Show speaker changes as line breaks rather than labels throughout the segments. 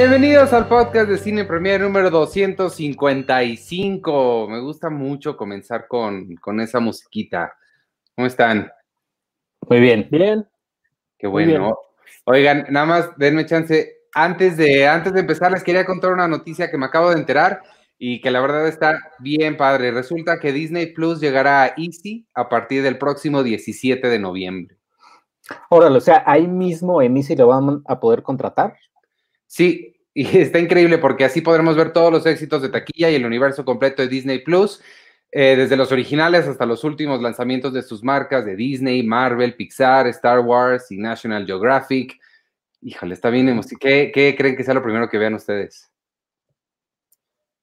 Bienvenidos al podcast de Cine Premier número 255. Me gusta mucho comenzar con, con esa musiquita. ¿Cómo están?
Muy bien.
Bien.
Qué bueno. Oigan, nada más denme chance. Antes de, antes de empezar, les quería contar una noticia que me acabo de enterar y que la verdad está bien padre. Resulta que Disney Plus llegará a Easy a partir del próximo 17 de noviembre.
Órale, o sea, ahí mismo en Easy lo van a poder contratar.
Sí, y está increíble porque así podremos ver todos los éxitos de taquilla y el universo completo de Disney Plus, eh, desde los originales hasta los últimos lanzamientos de sus marcas de Disney, Marvel, Pixar, Star Wars y National Geographic. Híjole, está bien emocionante. ¿Qué, ¿Qué creen que sea lo primero que vean ustedes?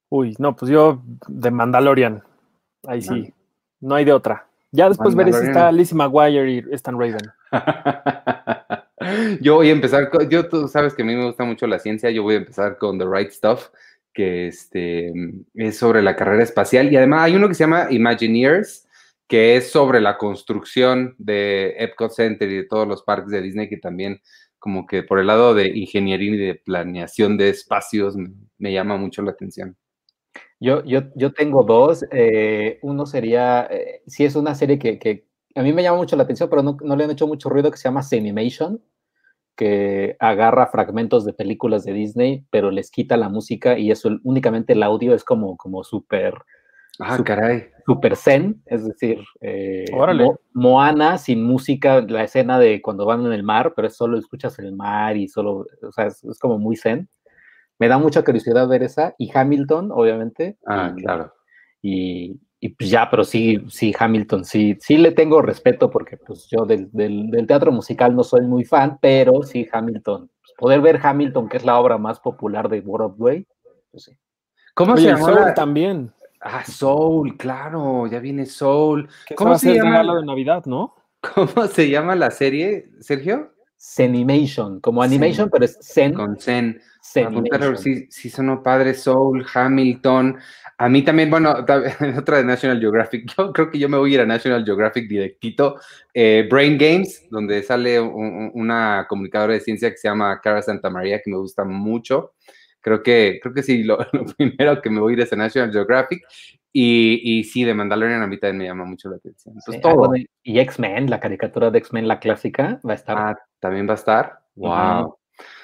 Uy, no, pues yo de Mandalorian. Ahí sí, no hay de otra. Ya después veré si está Lizzie McGuire y Stan Raven.
yo voy a empezar, con, yo tú sabes que a mí me gusta mucho la ciencia, yo voy a empezar con The Right Stuff, que este, es sobre la carrera espacial y además hay uno que se llama Imagineers, que es sobre la construcción de Epcot Center y de todos los parques de Disney, que también como que por el lado de ingeniería y de planeación de espacios me, llama mucho la atención.
Yo, yo, yo tengo dos. Eh, uno sería, eh, si es una serie que, a mí me llama mucho la atención, pero no, no le han hecho mucho ruido, que se llama Animation, que agarra fragmentos de películas de Disney, pero les quita la música y eso únicamente el audio es como, como súper...
Ah, caray.
Super zen, es decir, eh, Mo, Moana sin música, la escena de cuando van en el mar, pero solo escuchas el mar y solo, o sea, es, es como muy zen me da mucha curiosidad ver esa. Y Hamilton, obviamente.
Ah, claro.
Y, y, pues ya, pero sí, sí, Hamilton, sí, sí le tengo respeto porque pues yo del, del, del teatro musical no soy muy fan, pero sí, Hamilton. Pues, poder ver Hamilton, que es la obra más popular de Broadway, pues sí.
¿Cómo Oye, se llama? Soul también.
Ah, Soul, claro, ya viene Soul.
¿Cómo se llama? de Navidad, ¿no?
¿Cómo se llama la serie, Sergio?
Zenimation, como animation, Zen. pero es Zen.
Con Zen. Sí, sí sonó padre, Soul, Hamilton. A mí también, bueno, otra de National Geographic. Yo creo que yo me voy a ir a National Geographic directito. Eh, Brain Games, donde sale un, una comunicadora de ciencia que se llama Cara Santa María, que me gusta mucho. Creo que, creo que sí, lo, lo primero que me voy a ir es a National Geographic. Y, y, sí, de Mandalorian a mí también me llama mucho la atención. Entonces,
sí, todo. Y X-Men, la caricatura de X-Men, la clásica, va a estar.
Ah, también va a estar. Wow. Uh -huh.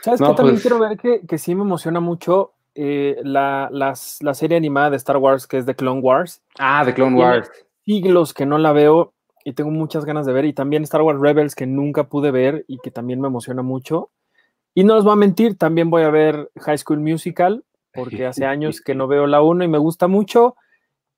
¿Sabes no, qué? También pues... quiero ver que, que, sí me emociona mucho eh, la, las, la, serie animada de Star Wars, que es The Clone Wars.
Ah, The Clone Wars.
Siglos que no la veo y tengo muchas ganas de ver. Y también Star Wars Rebels, que nunca pude ver y que también me emociona mucho. Y no os voy a mentir, también voy a ver High School Musical, porque hace años que no veo la 1 y me gusta mucho.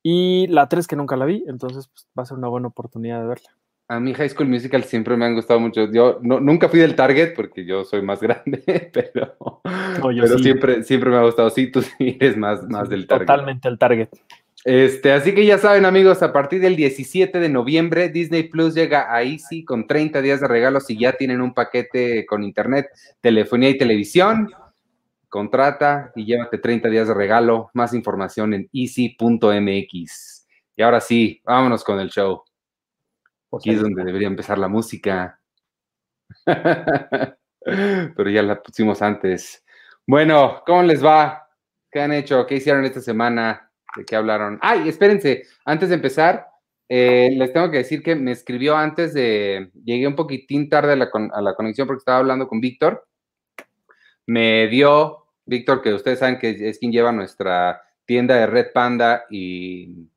Y la 3 que nunca la vi, entonces pues, va a ser una buena oportunidad de verla.
A mí High School Musical siempre me han gustado mucho. Yo no, nunca fui del Target porque yo soy más grande, pero, no, pero sí. siempre, siempre me ha gustado. Sí, tú eres más, más del Target.
Totalmente el Target.
Este, así que ya saben, amigos, a partir del 17 de noviembre, Disney Plus llega a Easy con 30 días de regalos y ya tienen un paquete con internet, telefonía y televisión. Contrata y llévate 30 días de regalo. Más información en easy.mx. Y ahora sí, vámonos con el show. Aquí es donde debería empezar la música. Pero ya la pusimos antes. Bueno, ¿cómo les va? ¿Qué han hecho? ¿Qué hicieron esta semana? ¿De qué hablaron? Ay, espérense, antes de empezar, eh, les tengo que decir que me escribió antes de. Llegué un poquitín tarde a la, conexión porque estaba hablando con Víctor. Me dio, Víctor, que ustedes saben que es quien lleva nuestra tienda de Red Panda y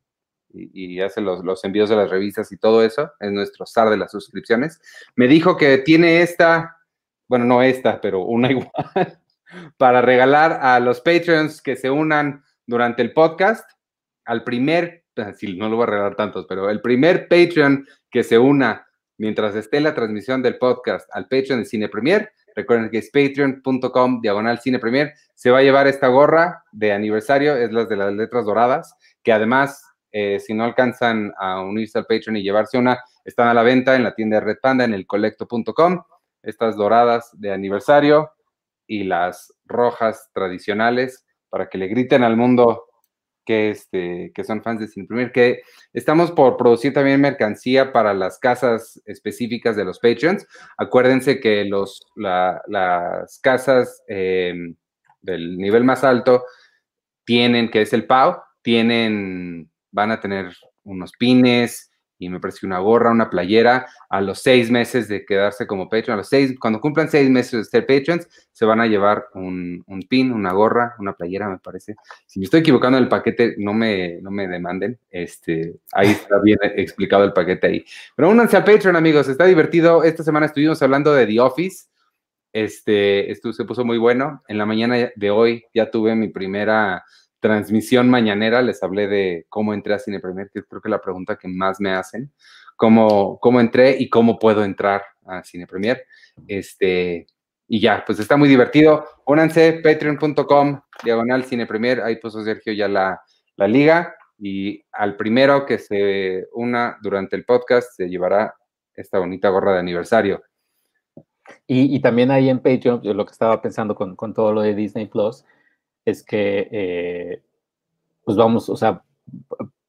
hace los, envíos de las revistas y todo eso, es nuestro SAR de las suscripciones, me dijo que tiene esta, bueno, no esta, pero una igual, para regalar a los Patreons que se unan durante el podcast, al primer, sí, no lo voy a regalar tantos, pero el primer Patreon que se una mientras esté la transmisión del podcast al Patreon de Cine Premier, recuerden que es patreon.com diagonal Cine Premier, se va a llevar esta gorra de aniversario, es las de las letras doradas, que además eh, si no alcanzan a unirse al Patreon y llevarse una, están a la venta en la tienda Red Panda, en el colecto.com. Estas doradas de aniversario y las rojas tradicionales para que le griten al mundo que, este, que son fans de Sin Imprimir, que estamos por producir también mercancía para las casas específicas de los Patreons. Acuérdense que los, la, las casas eh, del nivel más alto tienen, que es el PAO, tienen, van a tener unos pines, y me parece una gorra, una playera, a los seis meses de quedarse como Patreon, a los seis, cuando cumplan seis meses de ser Patreons, se van a llevar un, pin, una gorra, una playera, me parece. Si me estoy equivocando en el paquete, no me, no me demanden, este, ahí está bien explicado el paquete ahí. Pero únanse al Patreon, amigos, está divertido. Esta semana estuvimos hablando de The Office, este, esto se puso muy bueno. En la mañana de hoy ya tuve mi primera transmisión mañanera les hablé de cómo entré a Cine Premier, que creo que es la pregunta que más me hacen, cómo, cómo entré y cómo puedo entrar a Cine Premier. Este, y ya, pues está muy divertido. Únanse, patreon.com, diagonal Cine Premier, ahí puso Sergio ya la, la liga y al primero que se una durante el podcast se llevará esta bonita gorra de aniversario.
Y, y, también ahí en Patreon, lo que estaba pensando con, con todo lo de Disney Plus, es que, eh, pues vamos, o sea,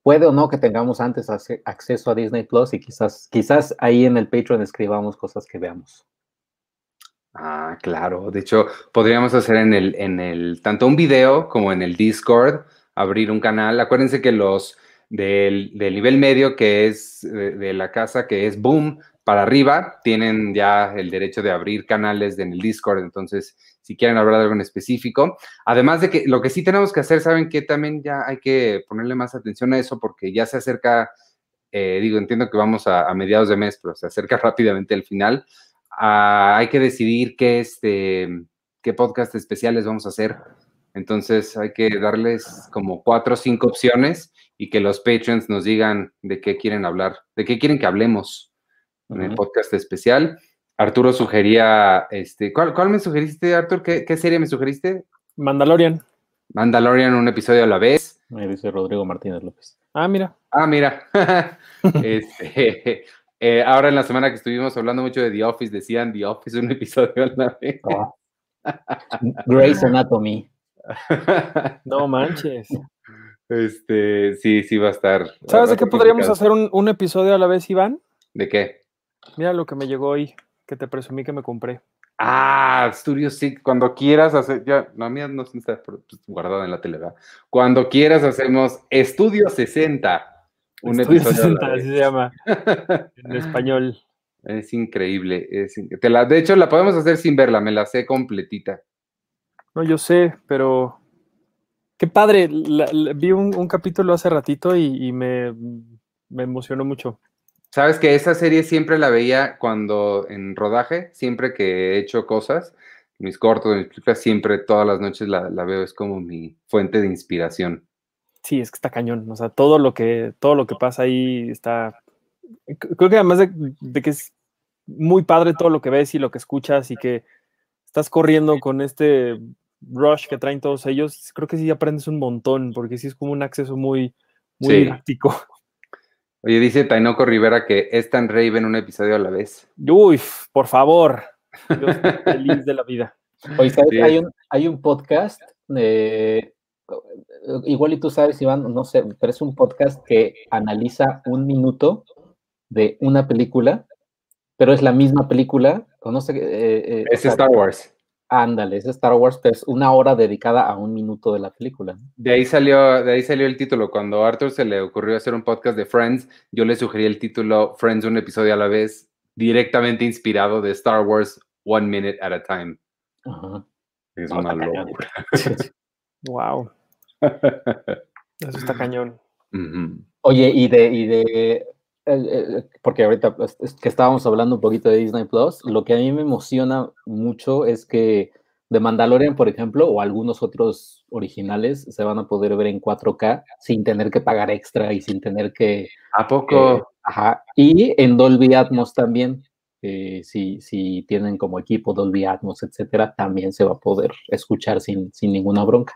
puede o no que tengamos antes acceso a Disney Plus y quizás, quizás ahí en el Patreon escribamos cosas que veamos.
Ah, claro. De hecho, podríamos hacer en el, en el, tanto un video como en el Discord, abrir un canal. Acuérdense que los del, nivel medio, que es de, la casa, que es Boom, para arriba, tienen ya el derecho de abrir canales en el Discord. Entonces, si quieren hablar de algo en específico. Además de que lo que sí tenemos que hacer, saben que también ya hay que ponerle más atención a eso porque ya se acerca, eh, digo, entiendo que vamos a, mediados de mes, pero se acerca rápidamente el final. Ah, hay que decidir qué, este, qué podcast especiales vamos a hacer. Entonces hay que darles como cuatro o cinco opciones y que los patrons nos digan de qué quieren hablar, de qué quieren que hablemos en el podcast especial. Arturo sugería, este, ¿cuál, cuál me sugeriste, Arturo? ¿Qué, ¿Qué, serie me sugeriste?
Mandalorian.
Mandalorian, un episodio a la vez.
Me dice Rodrigo Martínez López.
Ah, mira.
Ah, mira. este, eh, ahora en la semana que estuvimos hablando mucho de The Office, decían The Office, un episodio a la vez. Oh.
Grey's Anatomy.
no manches.
Este, sí, sí va a estar.
¿Sabes de qué podríamos hacer un, un episodio a la vez, Iván?
¿De qué?
Mira lo que me llegó hoy que te presumí que me compré.
Ah, Studio sí, cuando quieras hacer, ya, la mía no está pues, guardada en la tele, Cuando quieras hacemos Estudio 60.
Un Estudio 60, así se llama, en español.
Es increíble. de hecho, la podemos hacer sin verla, me la sé completita.
No, yo sé, pero qué padre. vi un, capítulo hace ratito y, me, me emocionó mucho.
Sabes que esa serie siempre la veía cuando en rodaje, siempre que he hecho cosas, mis cortos, mis películas, siempre todas las noches la, veo, es como mi fuente de inspiración.
Sí, es que está cañón, o sea, todo lo que, todo lo que pasa ahí está, creo que además de, que es muy padre todo lo que ves y lo que escuchas y que estás corriendo con este rush que traen todos ellos, creo que sí aprendes un montón, porque sí es como un acceso muy, muy didáctico.
Oye, dice Tainoco Rivera que es tan Raven un episodio a la vez.
Uy, por favor. Yo estoy feliz de la vida.
Oye, ¿sabes? Hay, un, podcast, igual y tú sabes, Iván, no sé, pero es un podcast que analiza un minuto de una película, pero es la misma película, o no sé.
Eh, eh, es Star Wars.
Ándale, es Star Wars, pero es una hora dedicada a un minuto de la película.
De ahí salió, de ahí salió el título. Cuando a Arthur se le ocurrió hacer un podcast de Friends, yo le sugerí el título Friends un episodio a la vez, directamente inspirado de Star Wars One Minute at a Time. Es una locura.
wow. Eso está cañón.
Oye, y de, y de porque ahorita pues, que estábamos hablando un poquito de Disney Plus, lo que a mí me emociona mucho es que The Mandalorian, por ejemplo, o algunos otros originales se van a poder ver en 4K sin tener que pagar extra y sin tener que...
¿A poco?
Eh, ajá. Y en Dolby Atmos también. Eh, si, si tienen como equipo Dolby Atmos, etcétera, también se va a poder escuchar sin, sin ninguna bronca.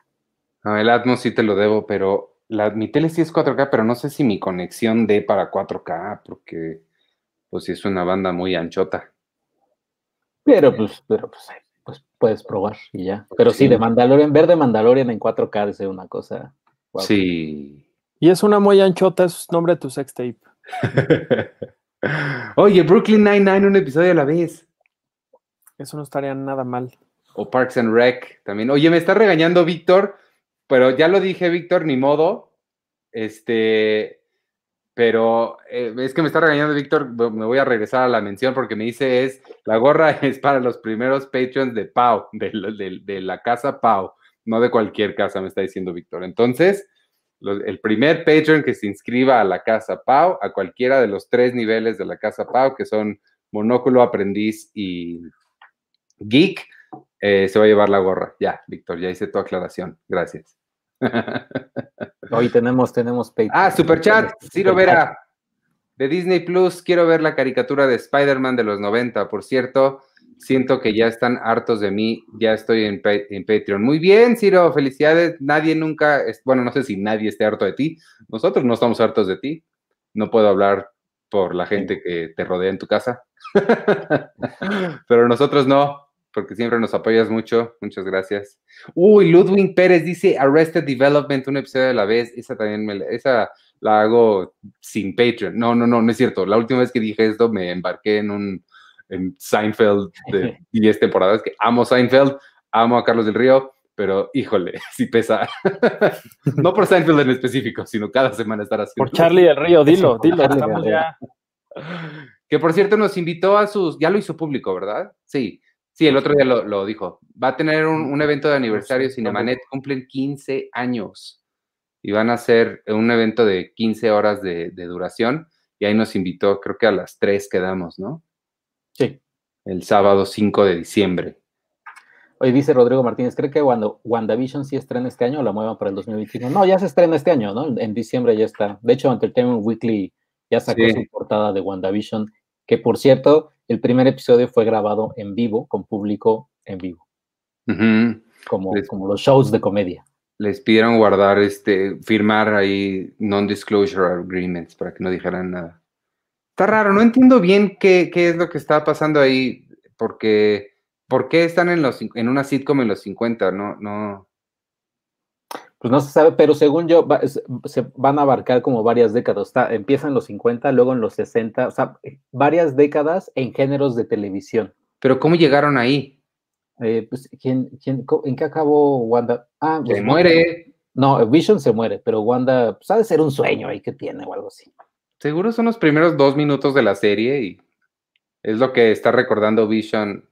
el Atmos sí te lo debo, pero mi tele sí es 4K, pero no sé si mi conexión dé para 4K, porque pues sí es una banda muy anchota.
Pero pues, pero pues, pues puedes probar y ya. Pero sí, de Mandalorian, ver de Mandalorian en 4K es una cosa.
Sí.
Y es una muy anchota, es nombre de tu sextape.
Oye, Brooklyn Nine-Nine, un episodio a la vez.
Eso no estaría nada mal.
O Parks and Rec también. Oye, me está regañando Víctor, pero ya lo dije, Víctor, ni modo. Este, pero eh, es que me está regañando Víctor, me voy a regresar a la mención porque me dice es, la gorra es para los primeros Patreons de Pau, de, la casa Pau, no de cualquier casa, me está diciendo Víctor. Entonces, el primer Patreon que se inscriba a la casa Pau, a cualquiera de los tres niveles de la casa Pau, que son Monóculo, Aprendiz y Geek, eh, se va a llevar la gorra. Ya, Víctor, ya hice tu aclaración. Gracias.
Hoy tenemos, tenemos
Ah, Superchat, Ciro Vera. De Disney Plus, quiero ver la caricatura de Spider-Man de los 90. Por cierto, siento que ya están hartos de mí. Ya estoy en, en Patreon. Muy bien, Ciro, felicidades. Nadie nunca, bueno, no sé si nadie esté harto de ti. Nosotros no estamos hartos de ti. No puedo hablar por la gente que te rodea en tu casa. Pero nosotros no porque siempre nos apoyas mucho. Muchas gracias. Uy, Ludwig Pérez dice Arrested Development, un episodio de la vez. Esa también me, esa la hago sin Patreon. No, no, no, no es cierto. La última vez que dije esto me embarqué en un en Seinfeld de 10 temporadas, que amo Seinfeld, amo a Carlos del Río, pero híjole, sí pesa. no por Seinfeld en específico, sino cada semana estar así.
Por Charlie del Río, dilo, dilo, estamos ya.
Que por cierto nos invitó a sus, ya lo hizo público, ¿verdad? Sí, Sí, el otro día lo, dijo. Va a tener un, evento de aniversario Cinemanet, cumplen 15 años y van a hacer un evento de 15 horas de, duración y ahí nos invitó, creo que a las 3 quedamos, ¿no?
Sí.
El sábado 5 de diciembre.
Oye, dice Rodrigo Martínez, ¿cree que cuando WandaVision sí estrena este año o la muevan para el 2021? No, ya se estrena este año, ¿no? En diciembre ya está. De hecho, Entertainment Weekly ya sacó su portada de WandaVision, que por cierto, el primer episodio fue grabado en vivo, con público en vivo. como, como los shows de comedia.
Les pidieron guardar, este, firmar ahí non-disclosure agreements para que no dijeran nada. Está raro, no entiendo bien qué, qué es lo que está pasando ahí, porque ¿por qué están en, los, en una sitcom en los 50? No, no,
pues no se sabe, pero según yo, se van a abarcar como varias décadas. Está, empieza en los 50, luego en los 60, o sea, varias décadas en géneros de televisión.
Pero ¿cómo llegaron ahí?
Eh, pues, ¿quién, quién, en qué acabó Wanda?
Ah, pues, se muere.
No, Vision se muere, pero Wanda, pues ha de ser un sueño ahí que tiene o algo así.
Seguro son los primeros dos minutos de la serie y es lo que está recordando Vision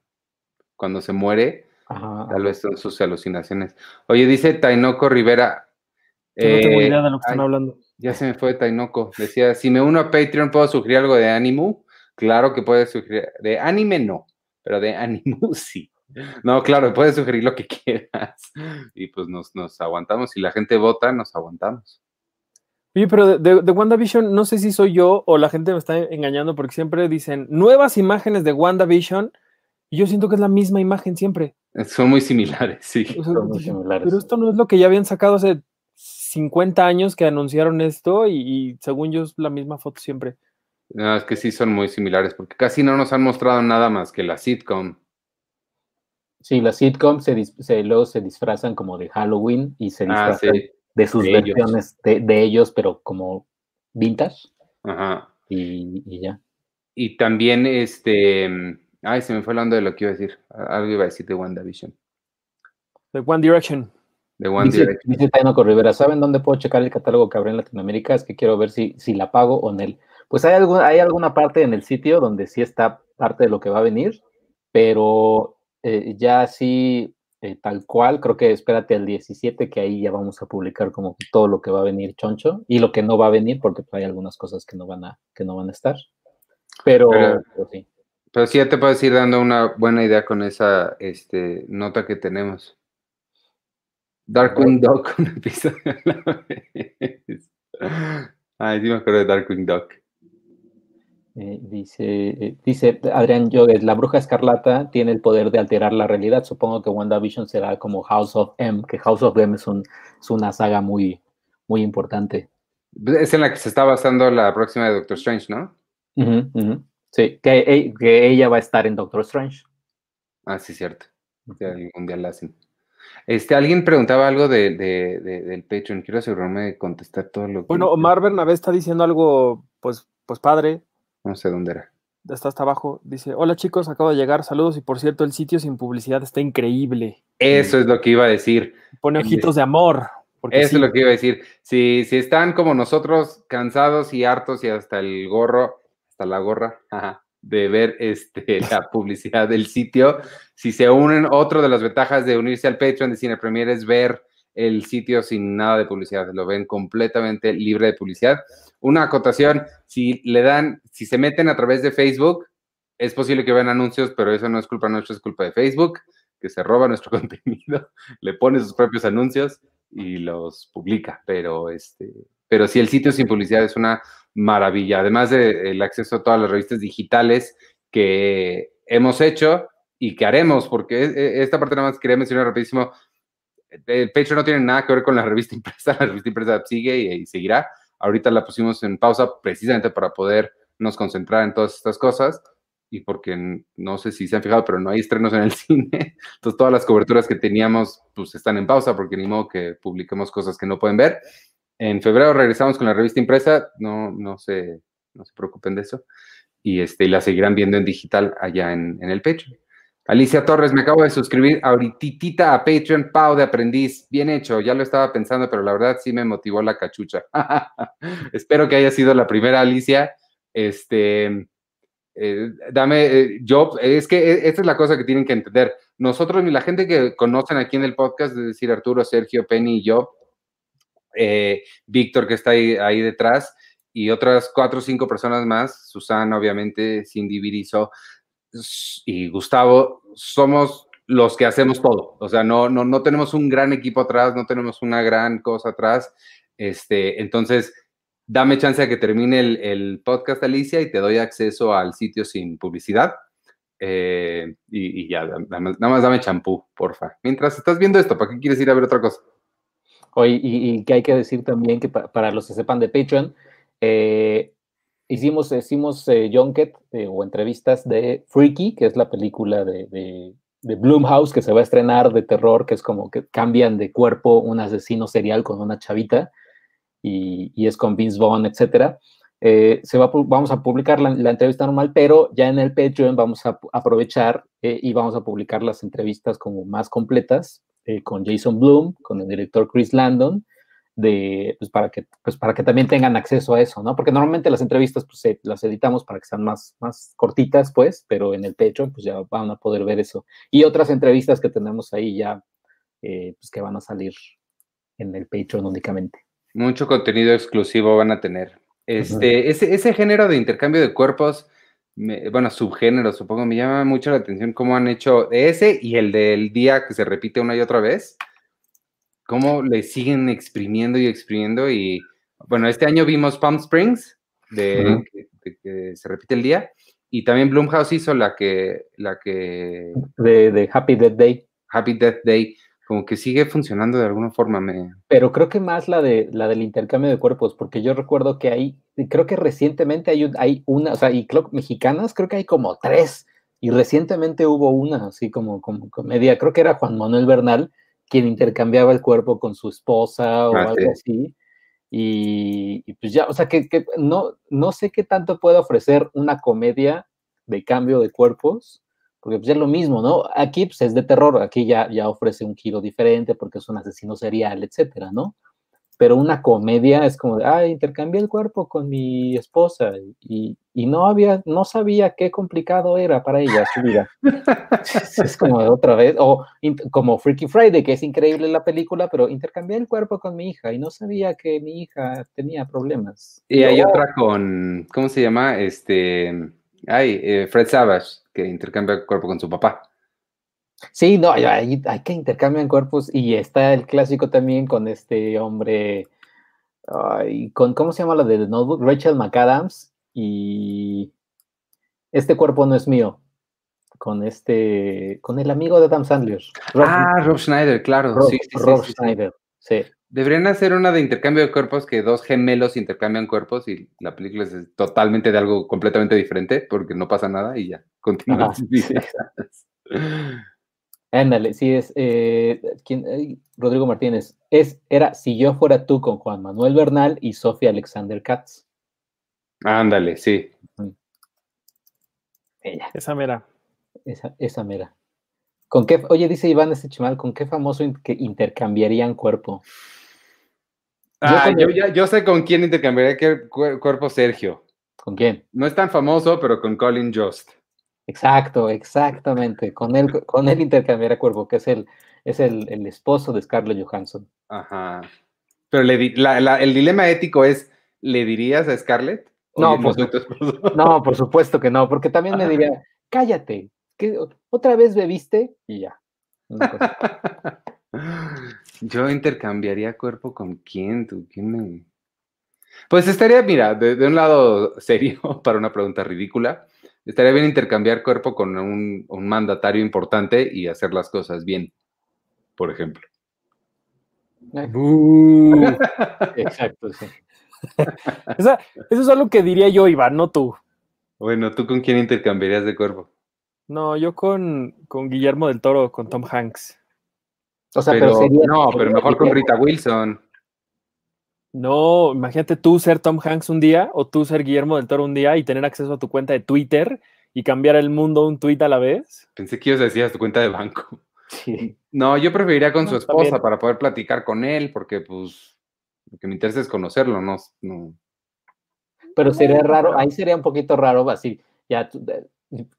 cuando se muere Tal vez son sus alucinaciones. Oye, dice Tainoco Rivera.
no tengo eh, idea de lo que están hablando.
Ya se me fue Tainoco. Decía, si me uno a Patreon, ¿puedo sugerir algo de Animu? Claro que puedes sugerir. De anime no, pero de Animu sí. No, claro, puedes sugerir lo que quieras. Y pues nos, aguantamos. Si la gente vota, nos aguantamos.
Oye, pero de, de, WandaVision, no sé si soy yo o la gente me está engañando porque siempre dicen nuevas imágenes de WandaVision y yo siento que es la misma imagen siempre.
Son muy similares, sí.
Pero esto no es lo que ya habían sacado hace 50 años que anunciaron esto y, según yo es la misma foto siempre.
No, es que sí son muy similares porque casi no nos han mostrado nada más que la sitcom.
Sí, la sitcom se, luego se disfrazan como de Halloween y se ah, disfrazan de sus versiones De, ellos, pero como vintage.
Ajá.
Y, y ya.
Y también este Ay, se me fue hablando de lo que iba a decir. Algo iba a decir de WandaVision.
De One Direction.
De One Direction.
Dice Tainoco Rivera, ¿saben dónde puedo checar el catálogo que habrá en Latinoamérica? Es que quiero ver si, si la pago o en él. Pues hay, hay alguna parte en el sitio donde sí está parte de lo que va a venir, pero eh, ya sí, eh, tal cual, creo que espérate al 17, que ahí ya vamos a publicar como todo lo que va a venir choncho y lo que no va a venir, porque hay algunas cosas que no van a, que no van a estar. Pero, pero sí.
Pero sí ya te puedes ir dando una buena idea con esa este, nota que tenemos. Darkwing Duck, un episodio Ay, sí me acuerdo de Darkwing Duck.
Eh, dice, eh, dice Adrián Jogues, la bruja escarlata tiene el poder de alterar la realidad. Supongo que WandaVision será como House of M, que House of M es, un, es una saga muy, muy importante.
Es en la que se está basando la próxima de Doctor Strange, ¿no?
Sí, que, que, ella va a estar en Doctor Strange.
Ah, sí, cierto. Ya algún día la hacen. Este, alguien preguntaba algo de, de, del Patreon. Quiero asegurarme de contestar todo lo que.
Bueno, Omar Bernabé está diciendo algo, pues, pues padre.
No sé dónde era.
está hasta abajo, dice, hola chicos, acabo de llegar, saludos y por cierto, el sitio sin publicidad está increíble.
Eso es lo que iba a decir.
Pone ojitos de amor.
Eso es lo que iba a decir. Si, si están como nosotros, cansados y hartos y hasta el gorro, la gorra, de ver este, la publicidad del sitio, si se unen, otro de las ventajas de unirse al Patreon de Cine Premier es ver el sitio sin nada de publicidad, lo ven completamente libre de publicidad. Una acotación, si le dan, si se meten a través de Facebook, es posible que vean anuncios, pero eso no es culpa nuestra, es culpa de Facebook, que se roba nuestro contenido, le pone sus propios anuncios y los publica, pero este, pero si el sitio sin publicidad es una maravilla, además del acceso a todas las revistas digitales que hemos hecho y que haremos, porque e, esta parte nada más quería mencionar rapidísimo, el Patreon no tiene nada que ver con la revista impresa, la revista impresa sigue y, seguirá. Ahorita la pusimos en pausa precisamente para podernos concentrar en todas estas cosas y porque no sé si se han fijado, pero no hay estrenos en el cine. Entonces todas las coberturas que teníamos pues están en pausa porque ni modo que publiquemos cosas que no pueden ver. En febrero regresamos con la revista impresa, no, no, se, no se preocupen de eso. Y, este, y la seguirán viendo en digital allá en, en el Patreon. Alicia Torres, me acabo de suscribir ahorita a Patreon, Pau de Aprendiz. Bien hecho, ya lo estaba pensando, pero la verdad sí me motivó la cachucha. Espero que haya sido la primera, Alicia. Este, eh, dame, eh, yo, es que e, esta es la cosa que tienen que entender. Nosotros y la gente que conocen aquí en el podcast, es decir, Arturo, Sergio, Penny y yo, eh, Víctor que está ahí, detrás, y otras cuatro o cinco personas más, Susana, obviamente, Cindy Virizo, y Gustavo, somos los que hacemos todo. O sea, no, no, no tenemos un gran equipo atrás, no tenemos una gran cosa atrás. Este, entonces, dame chance a que termine el, podcast, Alicia, y te doy acceso al sitio sin publicidad. Eh, y, ya, nada más, dame champú, porfa. Mientras estás viendo esto, ¿para qué quieres ir a ver otra cosa?
Hoy, y, que hay que decir también que para, los que sepan de Patreon, eh, hicimos, hicimos eh, junket eh, o entrevistas de Freaky, que es la película de, de, de, Bloomhouse que se va a estrenar de terror, que es como que cambian de cuerpo un asesino serial con una chavita y, y es con Vince Vaughn, etc. Eh, se va, vamos a publicar la, la, entrevista normal, pero ya en el Patreon vamos a aprovechar y vamos a publicar las entrevistas como más completas con Jason Bloom, con el director Chris Landon de, pues para que, pues para que también tengan acceso a eso, ¿no? Porque normalmente las entrevistas, pues las editamos para que sean más, más cortitas, pues, pero en el Patreon, pues ya van a poder ver eso. Y otras entrevistas que tenemos ahí ya, eh, pues que van a salir en el Patreon únicamente.
Mucho contenido exclusivo van a tener. Este, ese, ese género de intercambio de cuerpos, bueno, subgénero, supongo, me llama mucho la atención cómo han hecho ese y el del día que se repite una y otra vez cómo le siguen exprimiendo y exprimiendo. Y bueno, este año vimos Palm Springs, de, que, se repite el día, y también Bloomhouse hizo la que... La que
de, Happy Death Day.
Happy Death Day, como que sigue funcionando de alguna forma. Me...
Pero creo que más la, de, la del intercambio de cuerpos, porque yo recuerdo que hay, creo que recientemente hay, hay una, o sea, y creo, mexicanas, creo que hay como tres, y recientemente hubo una, así como, como comedia, creo que era Juan Manuel Bernal, quien intercambiaba el cuerpo con su esposa o ah, algo así. Y, pues ya, o sea, que, no, no sé qué tanto puede ofrecer una comedia de cambio de cuerpos, porque pues es lo mismo, ¿no? Aquí pues es de terror, aquí ya, ya ofrece un giro diferente porque es un asesino serial, etcétera, ¿no? pero una comedia es como de, ah, intercambié el cuerpo con mi esposa y, y, no había, no sabía qué complicado era para ella su vida. es como de otra vez, o como Freaky Friday, que es increíble la película, pero intercambié el cuerpo con mi hija y no sabía que mi hija tenía problemas.
Y hay otra con, ¿cómo se llama? Este, ay, eh, Fred Savage, que intercambia cuerpo con su papá.
Sí, no, hay, hay que intercambiar cuerpos y está el clásico también con este hombre, con, ¿cómo se llama la de Notebook? Rachel McAdams y este cuerpo no es mío, con este, con el amigo de Adam Sandler.
ah, Rob Schneider, claro.
Rob, sí, Schneider, sí.
Deberían hacer una de intercambio de cuerpos que dos gemelos intercambian cuerpos y la película es totalmente de algo completamente diferente porque no pasa nada y ya, continúa.
Ándale, sí es, eh, Rodrigo Martínez, es, era Si yo fuera tú con Juan Manuel Bernal y Sofía Alexander Katz.
Ándale, sí.
Ella.
Esa mera.
Esa, esa mera. ¿Con qué, oye, dice Iván este chimal, ¿con qué famoso in- que intercambiarían cuerpo?
Ah, yo, sé con quién intercambiaría qué cuer- cuerpo Sergio.
¿Con quién?
No es tan famoso, pero con Colin Jost.
Exacto, exactamente. Con él, con él intercambiaría cuerpo, que es el, es el, el esposo de Scarlett Johansson.
Ajá. Pero le di- la- la- el dilema ético es, ¿le dirías a Scarlett?
No, por. No, por supuesto que no, porque también me diría, cállate, que otra vez bebiste y ya. Una cosa.
Yo intercambiaría cuerpo con quién, tú, quién me... Pues estaría, mira, de, de un lado serio, para una pregunta ridícula, estaría bien intercambiar cuerpo con un, un mandatario importante y hacer las cosas bien, por ejemplo.
Uh.
Exacto, sí.
Esa- eso es algo que diría yo, Iván, no tú.
Bueno, ¿tú con quién intercambiarías de cuerpo?
No, yo con, con Guillermo del Toro, con Tom Hanks.
O sea, pero,
Pero,
sería.
no, pero mejor con. Rita Wilson.
No, imagínate tú ser Tom Hanks un día o tú ser Guillermo del Toro un día y tener acceso a tu cuenta de Twitter y cambiar el mundo un tweet a la vez.
Pensé que ibas a decir tu cuenta de banco.
Sí.
No, yo preferiría con
No,
su esposa para poder platicar con él, porque pues lo que me interesa es conocerlo, no, no.
Pero sería raro, ahí sería un poquito raro, así, ya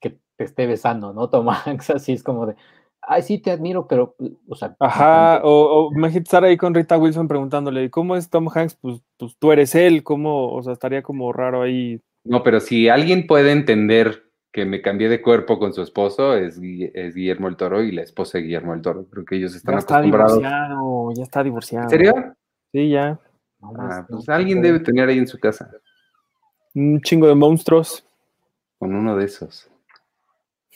que te esté besando, ¿no? Tom Hanks, así es como de, ay, sí, te admiro, pero, o sea.
Ajá, o, o imagínate estar ahí con Rita Wilson preguntándole, ¿cómo es Tom Hanks? Pues, pues tú eres él, ¿cómo? O sea, estaría como raro ahí.
No, pero si alguien puede entender que me cambié de cuerpo con su esposo, es, es Guillermo el Toro y la esposa de Guillermo el Toro. Creo que ellos están
Ya está
acostumbrados.
divorciado, ya está divorciado.
¿En serio?
Sí, ya.
No
Ah,
no,
pues alguien
no.
debe tener ahí en su casa
Un chingo de monstruos.
con uno de esos.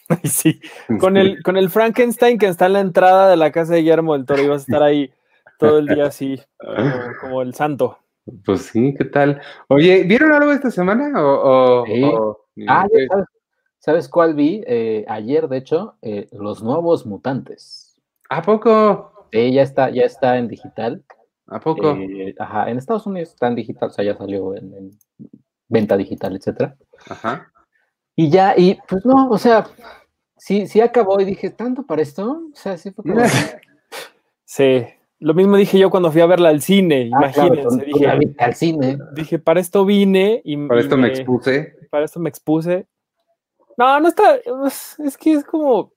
Ay, sí. Con el, con el Frankenstein que está en la entrada de la casa de Guillermo del Toro y vas a estar ahí todo el día así, como, como el santo.
Pues sí, ¿qué tal? Oye, ¿vieron algo esta semana? O, o-
Sí.
o-
Ah,
¿qué?
ya sabes, ¿sabes cuál vi? Eh, ayer, de hecho, eh, Los Nuevos Mutantes.
¿A poco?
Sí, ya está, ya está en digital.
¿A poco?
Eh, ajá, en Estados Unidos está en digital, o sea, ya salió en, en venta digital, etcétera.
Ajá.
Y ya, y pues no, o sea, sí, sí acabó y dije, ¿tanto para esto? O sea, sí fue como...
Sí. Lo mismo dije yo cuando fui a verla al cine,
Ah,
imagínense. dije,
al cine.
dije, para esto vine y,
Para
y
esto me expuse.
para esto me expuse. No, no está, es, es que es como,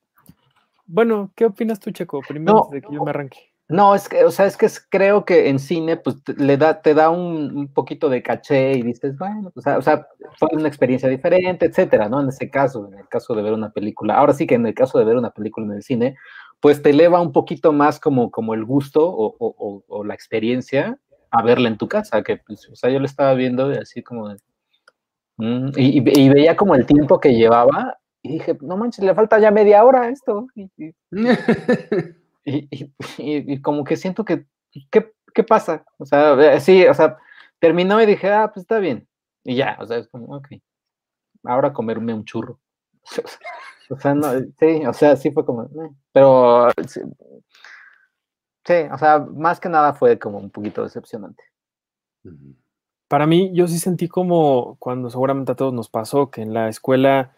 bueno, ¿qué opinas tú, Checo? Primero
No,
antes de que yo me arranque.
No, es que, o sea, es que es- creo que en cine, pues te- le da, te da un, un poquito de caché y dices, bueno, o sea, o sea, fue una experiencia diferente, etcétera, ¿no? En ese caso, en el caso de ver una película. Ahora sí que en el caso de ver una película en el cine, pues te eleva un poquito más como, como el gusto o, o- la experiencia a verla en tu casa, que, pues, o sea, yo lo estaba viendo y así como de, mm, y, y- y veía como el tiempo que llevaba y dije, no manches, le falta ya media hora a esto. Y- como que siento que, ¿qué, qué pasa? O sea, sí, o sea, terminó y dije, ah, pues está bien. Y ya, o sea, es como, ok, ahora comerme un churro. o sea, no, sí, o sea, sí fue como, eh, pero sí, sí, o sea, más que nada fue como un poquito decepcionante.
Para mí, yo sí sentí como cuando seguramente a todos nos pasó que en la escuela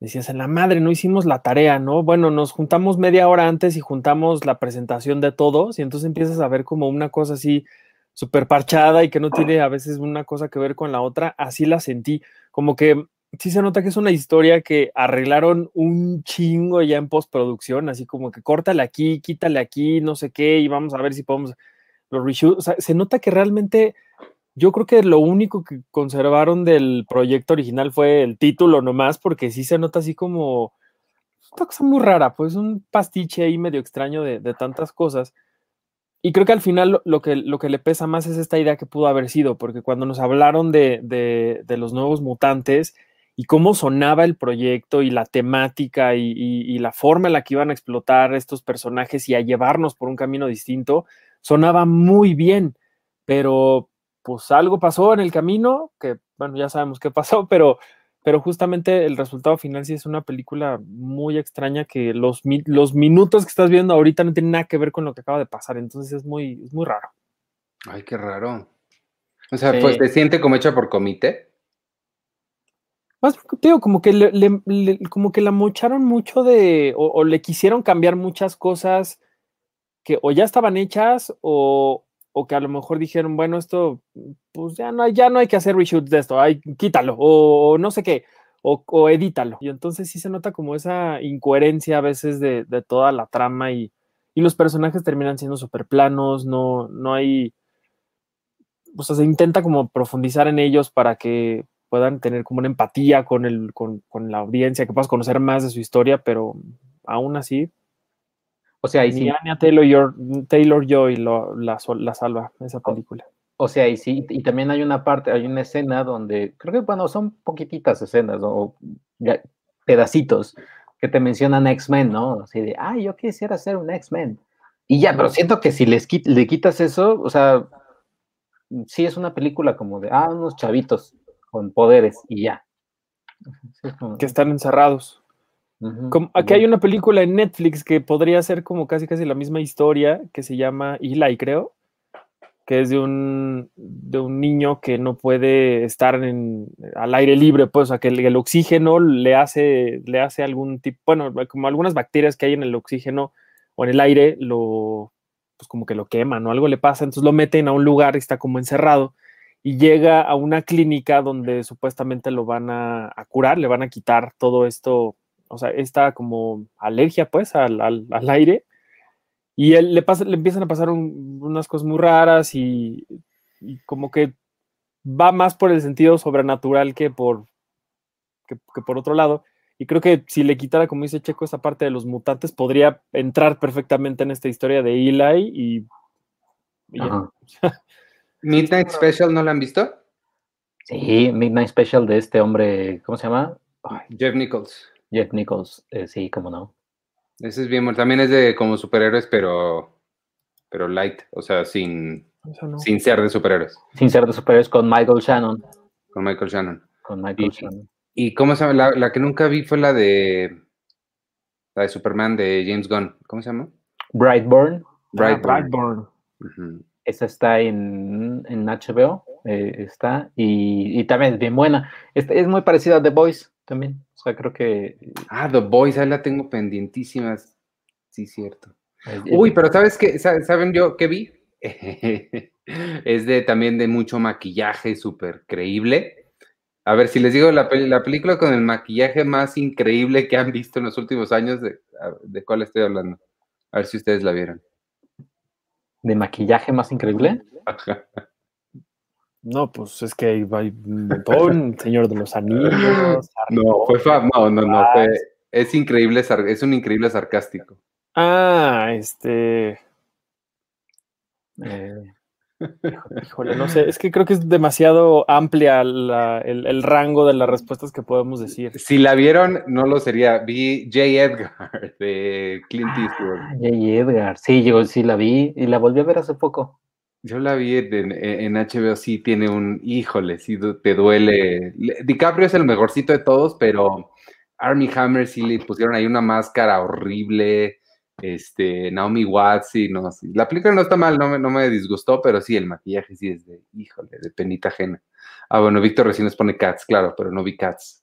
decías, en la madre, no hicimos la tarea, ¿no? Bueno, nos juntamos media hora antes y juntamos la presentación de todos y entonces empiezas a ver como una cosa así súper parchada y que no tiene a veces una cosa que ver con la otra. Así la sentí, como que sí se nota que es una historia que arreglaron un chingo ya en postproducción, así como que córtale aquí, quítale aquí, no sé qué, y vamos a ver si podemos los reshoots. O sea, se nota que realmente yo creo que lo único que conservaron del proyecto original fue el título nomás, porque sí se nota así como una cosa muy rara, pues un pastiche ahí medio extraño de, de tantas cosas. Y creo que al final lo, lo que, lo que le pesa más es esta idea que pudo haber sido, porque cuando nos hablaron de, de, de los nuevos mutantes y cómo sonaba el proyecto y la temática y, y, y la forma en la que iban a explotar estos personajes y a llevarnos por un camino distinto, sonaba muy bien, pero pues algo pasó en el camino, que bueno, ya sabemos qué pasó, pero, pero justamente el resultado final sí es una película muy extraña que los, los minutos que estás viendo ahorita no tienen nada que ver con lo que acaba de pasar, entonces es muy, es muy raro.
Ay, qué raro. O sea,
Sí.
pues se siente como hecha por comité.
Más, digo, como que le, le- le- como que la mocharon mucho de, o, o le quisieron cambiar muchas cosas que o ya estaban hechas o, o que a lo mejor dijeron, bueno, esto, pues ya no ya no hay que hacer reshoots de esto, hay, quítalo, o, no sé qué, o, o edítalo. Y entonces sí se nota como esa incoherencia a veces de, de toda la trama y, y los personajes terminan siendo súper planos, no, no hay, o sea, se intenta como profundizar en ellos para que puedan tener como una empatía con, el, con, con la audiencia, que puedas conocer más de su historia, pero aún así,
O sea, y sí,
Anya Taylor, Taylor Joy lo, la, salva esa película.
o sea, y sí, y también hay una parte, hay una escena donde, creo que, bueno, son poquititas escenas, ¿no? o ya- pedacitos, que te mencionan X-Men, ¿no? Así de, ah, yo quisiera ser un X-Men. Y ya, pero siento que si les quit- le quitas eso, o sea, sí es una película como de, ah, unos chavitos con poderes y ya.
Que están encerrados. Como- aquí hay una película en Netflix que podría ser como casi casi la misma historia, que se llama Eli, creo, que es de un, de un niño que no puede estar en, al aire libre, pues, o sea, que el, el oxígeno le hace, le hace algún tipo, bueno, como algunas bacterias que hay en el oxígeno o en el aire, lo, pues como que lo queman o algo le pasa, entonces lo meten a un lugar y está como encerrado y llega a una clínica donde supuestamente lo van a, a curar, le van a quitar todo esto, o sea, esta como alergia pues al, al- al aire y él le, pasa, le empiezan a pasar un- unas cosas muy raras y, y como que va más por el sentido sobrenatural que por, que, que por otro lado. Y creo que si le quitara, como dice Checo, esta parte de los mutantes, podría entrar perfectamente en esta historia de Eli y.
Midnight Special, ¿no la han visto?
Sí, Midnight Special de este hombre, ¿cómo se llama?
Jeff Nichols.
Jeff Nichols, eh, sí, cómo no.
Ese es bien, bueno. también es de como superhéroes, pero, pero light, o sea, sin,
no.
sin ser de superhéroes,
Sin ser de superhéroes con Michael Shannon.
con Michael Shannon.
Con Michael
Y-
Shannon.
¿Y cómo se llama? La, la que nunca vi fue la de la de Superman de James Gunn. ¿Cómo se llama?
Brightburn,
Ah,
Brightburn.
Esa está en, en HBO, eh, está, y, y también es bien buena. Este, es muy parecida a The Voice también. Sea, creo que.
Ah, The Boys, ahí la tengo pendientísimas. Sí, cierto. Uy, pero ¿sabes qué? Sa- ¿Saben yo qué vi? es de también de mucho maquillaje súper creíble. A ver, si les digo la, la película con el maquillaje más increíble que han visto en los últimos años, ¿de, de cuál estoy hablando? A ver si ustedes la vieron.
de maquillaje más increíble.
No, pues es que hay, un montón, Señor de los Anillos.
No, fue no, no, no, fue, es increíble, es un increíble sarcástico.
Ah, este,
eh,
híjole, no sé, es que creo que es demasiado amplia la- el, el rango de las respuestas que podemos decir.
Si la vieron, no lo sería. Vi J. Edgar de Clint Eastwood.
ah, J. Edgar, sí, yo sí la vi y la volví a ver hace poco.
Yo la vi en, en HBO, sí tiene un, híjole, sí te duele. Le- DiCaprio es el mejorcito de todos, pero Army Hammer sí le pusieron ahí una máscara horrible. Este, Naomi Watts, sí, no, sí. La película no está mal, no me, no me disgustó, pero sí, el maquillaje sí es de, híjole, de penita ajena. Ah, bueno, Víctor recién nos pone Cats, claro, pero no vi Cats.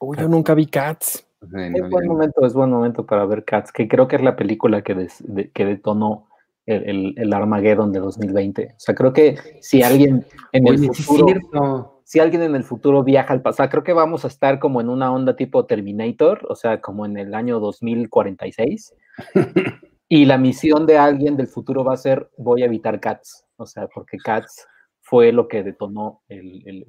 Uy, yo nunca vi Cats.
Eh,
Es buen momento, es buen momento para ver Cats, que creo que es la película que, des- de- que detonó el, el, el Armageddon de 2020. O sea, creo que si alguien en el
Oye,
futuro, si alguien en el futuro viaja al pasado, creo que vamos a estar como en una onda tipo Terminator, o sea, como en el año 2046. y la misión de alguien del futuro va a ser voy a evitar Cats, o sea, porque Cats fue lo que detonó el,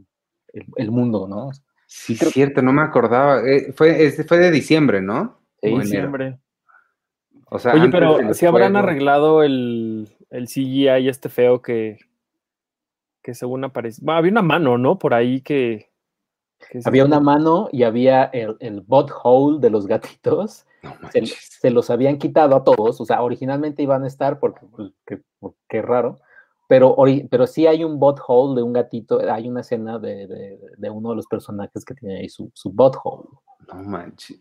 el- mundo, ¿no?
Sí, es cierto, no me acordaba. Eh, fue, fue de diciembre, ¿no?
Sí.
Diciembre.
O sea,
Oye, pero si habrán
juego.
arreglado el, el CGI este feo que, que según aparece. Bueno, había una mano, ¿no? Por ahí que. que se-
Había una mano y había el, el butthole de los gatitos.
No
Se,
manches.
se los habían quitado a todos. O sea, originalmente iban a estar porque, que- porque qué raro. Pero, pero sí hay un butthole de un gatito. Hay una escena de, de- de uno de los personajes que tiene ahí su, su butthole.
No manches.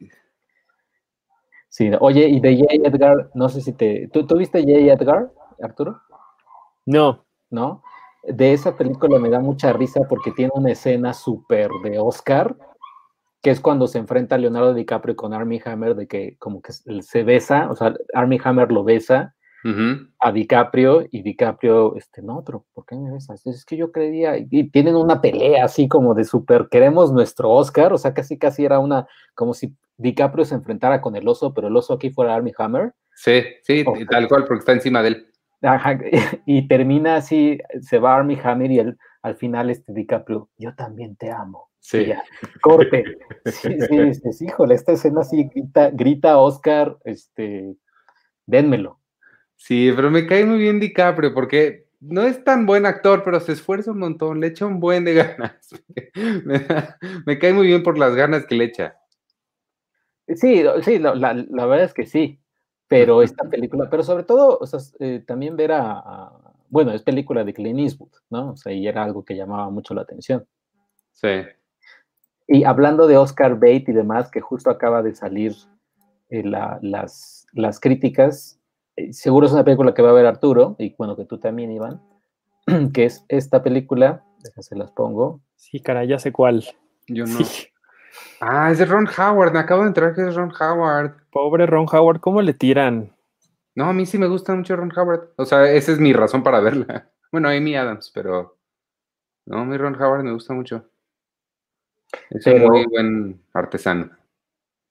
Sí, oye, y de J. Edgar, no sé si te. ¿Tú, ¿tú viste J. Edgar, Arturo?
No.
¿No? De esa película me da mucha risa porque tiene una escena súper de Oscar, que es cuando se enfrenta Leonardo DiCaprio con Armie Hammer, de que como que se besa, o sea, Armie Hammer lo besa a DiCaprio y DiCaprio, este, no, pero ¿por qué me besas? Es que yo creía, y tienen una pelea así como de súper, queremos nuestro Oscar, o sea, casi casi era una, como si DiCaprio se enfrentara con el oso, pero el oso aquí fuera Armie Hammer.
Sí, sí, tal cual, porque está encima de él.
y termina así, se va Armie Hammer y él, al final este DiCaprio, yo también te amo. Sí. corte. Sí, sí, sí, híjole, esta escena así grita, grita Oscar, este, dénmelo.
Sí, pero me cae muy bien DiCaprio porque no es tan buen actor, pero se esfuerza un montón, le echa un buen de ganas. me, cae muy bien por las ganas que le echa.
Sí, sí, la, verdad es que sí, pero esta película, pero sobre todo, o sea, eh, también ver a, bueno, es película de Clint Eastwood, ¿no? O sea, y era algo que llamaba mucho la atención.
Sí.
Y hablando de Oscar Bate y demás, que justo acaba de salir eh, las, las críticas, seguro es una película que va a ver Arturo, y bueno, que tú también, Iván, que es esta película, déjase las pongo.
Sí, cara, ya sé cuál.
Yo no. Ah, es de Ron Howard, me acabo de entrar que es Ron Howard.
Pobre Ron Howard, ¿cómo le tiran?
No, a mí sí me gusta mucho Ron Howard. O sea, esa es mi razón para verla. Bueno, Amy Adams, pero. No, mi Ron Howard me gusta mucho. Es un muy buen artesano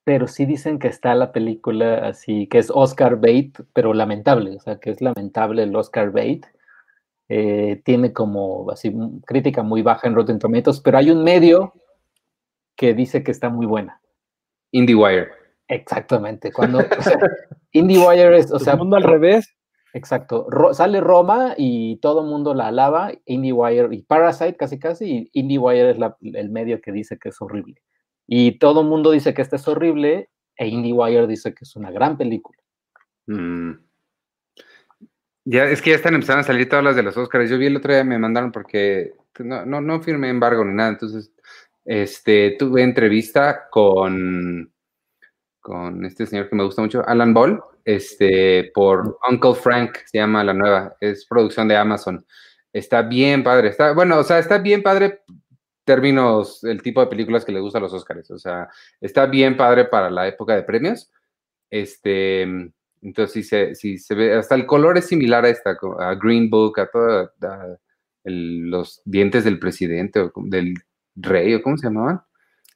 pero sí dicen que está la película así, que es Oscar Bate, pero lamentable, o sea, que es lamentable el Oscar Bate. Eh, tiene como así crítica muy baja en Rotten Tomatoes, pero hay un medio que dice que está muy buena.
IndieWire.
Exactamente. Cuando o sea, IndieWire es, o sea,
mundo al revés.
Exacto. sale Roma y todo el mundo la alaba, IndieWire y Parasite casi casi, y IndieWire es el medio que dice que es horrible. Y todo el mundo dice que esta es horrible e IndieWire dice que es una gran película.
Mm. Ya, es que ya están empezando a salir todas las de los Oscars. Yo vi el otro día, me mandaron porque no, no, no firmé embargo ni nada. Entonces, este, tuve entrevista con, con este señor que me gusta mucho, Alan Ball, este, por Uncle Frank, se llama la nueva, es producción de Amazon. Está bien padre, está, bueno, o sea, está bien padre términos, el tipo de películas que le gusta a los Oscars. O sea, está bien padre para la época de premios. Este, entonces, si se, si se ve, hasta el color es similar a esta, a Green Book, a todos los dientes del presidente o del rey, o cómo se llamaban.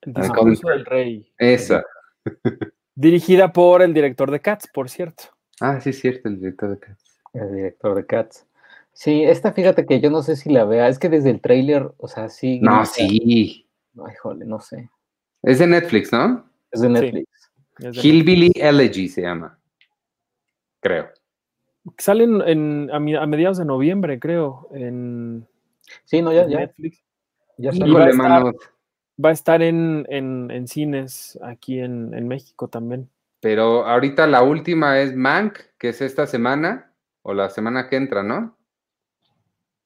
El discurso del rey.
Esa.
Dirigida por el director de Cats, por cierto.
Ah, sí, es cierto, el director de Cats.
El director de Cats. Sí, esta fíjate que yo no sé si la vea, es que desde el tráiler, o sea, sí.
No, sí.
Ay, jole, no sé.
Es de Netflix, ¿no?
Es de Netflix.
Hillbilly Elegy se llama. Creo.
Salen en, a, mediados de noviembre, creo, en,
sí, no, ya, ya. Netflix.
Ya va, a estar, va a estar en, en cines aquí en, México también.
Pero ahorita la última es Mank, que es esta semana, o la semana que entra, ¿no?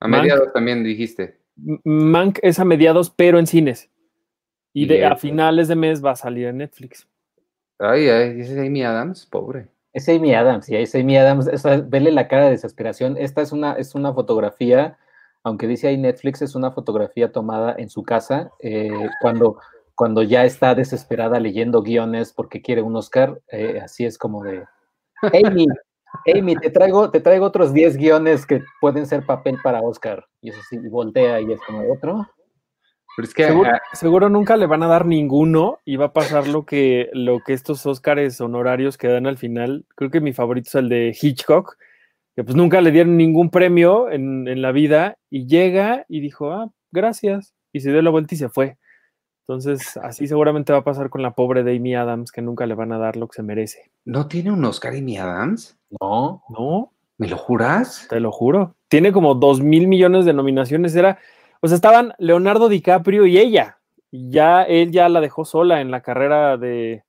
A mediados también dijiste.
Mank es a mediados, pero en cines. Y, de, a finales de mes va a salir en Netflix.
Ay, ay, ese es Amy Adams, pobre.
Es Amy Adams, y es Amy Adams. vele la cara de desesperación. Esta es una, es una fotografía, aunque dice ahí Netflix, es una fotografía tomada en su casa eh, cuando, cuando ya está desesperada leyendo guiones porque quiere un Oscar. Eh, así es como de, Amy, Amy, te traigo, te traigo otros 10 guiones que pueden ser papel para Oscar. Y eso sí, voltea y es como otro.
Pero es que ah, seguro, nunca le van a dar ninguno y va a pasar lo que, lo que estos Oscars honorarios que dan al final. Creo que mi favorito es el de Hitchcock, que pues nunca le dieron ningún premio en, en la vida y llega y dijo, ah, gracias. Y se dio la vuelta y se fue. Entonces, así seguramente va a pasar con la pobre de Amy Adams, que nunca le van a dar lo que se merece.
¿No tiene un Oscar Amy Adams?
No, no.
¿Me lo juras?
Te lo juro. Tiene como dos mil millones de nominaciones. Era, o sea, estaban Leonardo DiCaprio y ella. Y ya él ya la dejó sola en la carrera de,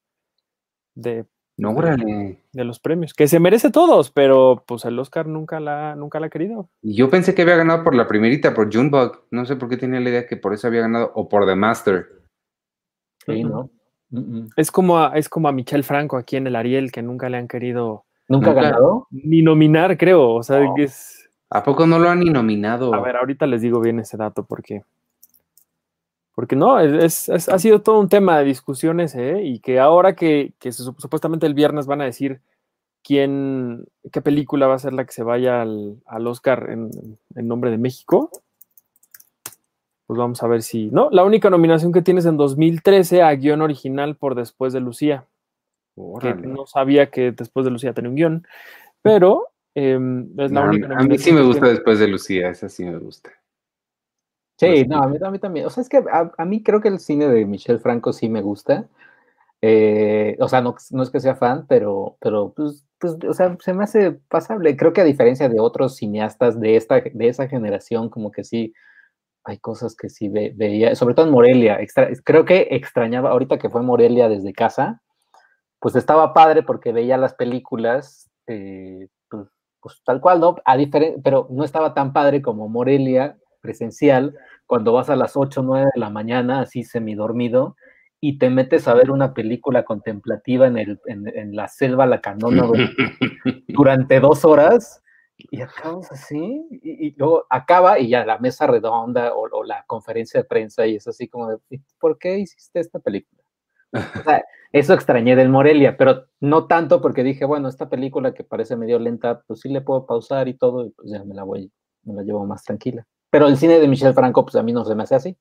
de
no, de,
de los premios, que se merece todos, pero pues el Oscar nunca la, nunca la ha querido.
Y yo pensé que había ganado por la primerita, por Junebug. No sé por qué tenía la idea que por eso había ganado, o por The Master.
Sí, ¿no?
Es como, a, es como a Michelle Franco aquí en el Ariel, que nunca le han querido.
¿Nunca, ha ganado?
Ni nominar, creo. O sea, que es.
¿A poco no lo han ni nominado?
A ver, ahorita les digo bien ese dato porque. Porque no, es, ha sido todo un tema de discusiones, ¿eh? Y que ahora que, supuestamente el viernes van a decir quién, qué película va a ser la que se vaya al, Oscar en, nombre de México, pues vamos a ver si. No, la única nominación que tienes en 2013 a guion original por Después de Lucía. Que no sabía que Después de Lucía tenía un guion, pero em, es la única.
A mí sí me gusta Después de Lucía, esa sí me gusta.
Sí, no, a mí, también. O sea, es que a, mí creo que el cine de Michel Franco sí me gusta. Eh, o sea, no, es que sea fan, pero, pero pues, pues, o sea, se me hace pasable. Creo que a diferencia de otros cineastas de, esta, de esa generación, como que sí, hay cosas que sí veía, sobre todo en Morelia. creo que extrañaba, ahorita que fue Morelia desde casa, pues estaba padre porque veía las películas, eh, pues, pues, tal cual, ¿no? A pero no estaba tan padre como Morelia presencial, cuando vas a las 8 o 9 de la mañana, así semidormido, y te metes a ver una película contemplativa en, el, en, la selva la canona durante dos horas, y acabas así, y, luego acaba y ya la mesa redonda o, la conferencia de prensa, y es así como, de, ¿por qué hiciste esta película? O sea, eso extrañé del Morelia, pero no tanto porque dije, bueno, esta película que parece medio lenta, pues sí le puedo pausar y todo, y pues ya me la voy, me la llevo más tranquila. Pero el cine de Michel Franco, pues a mí no se me hace así.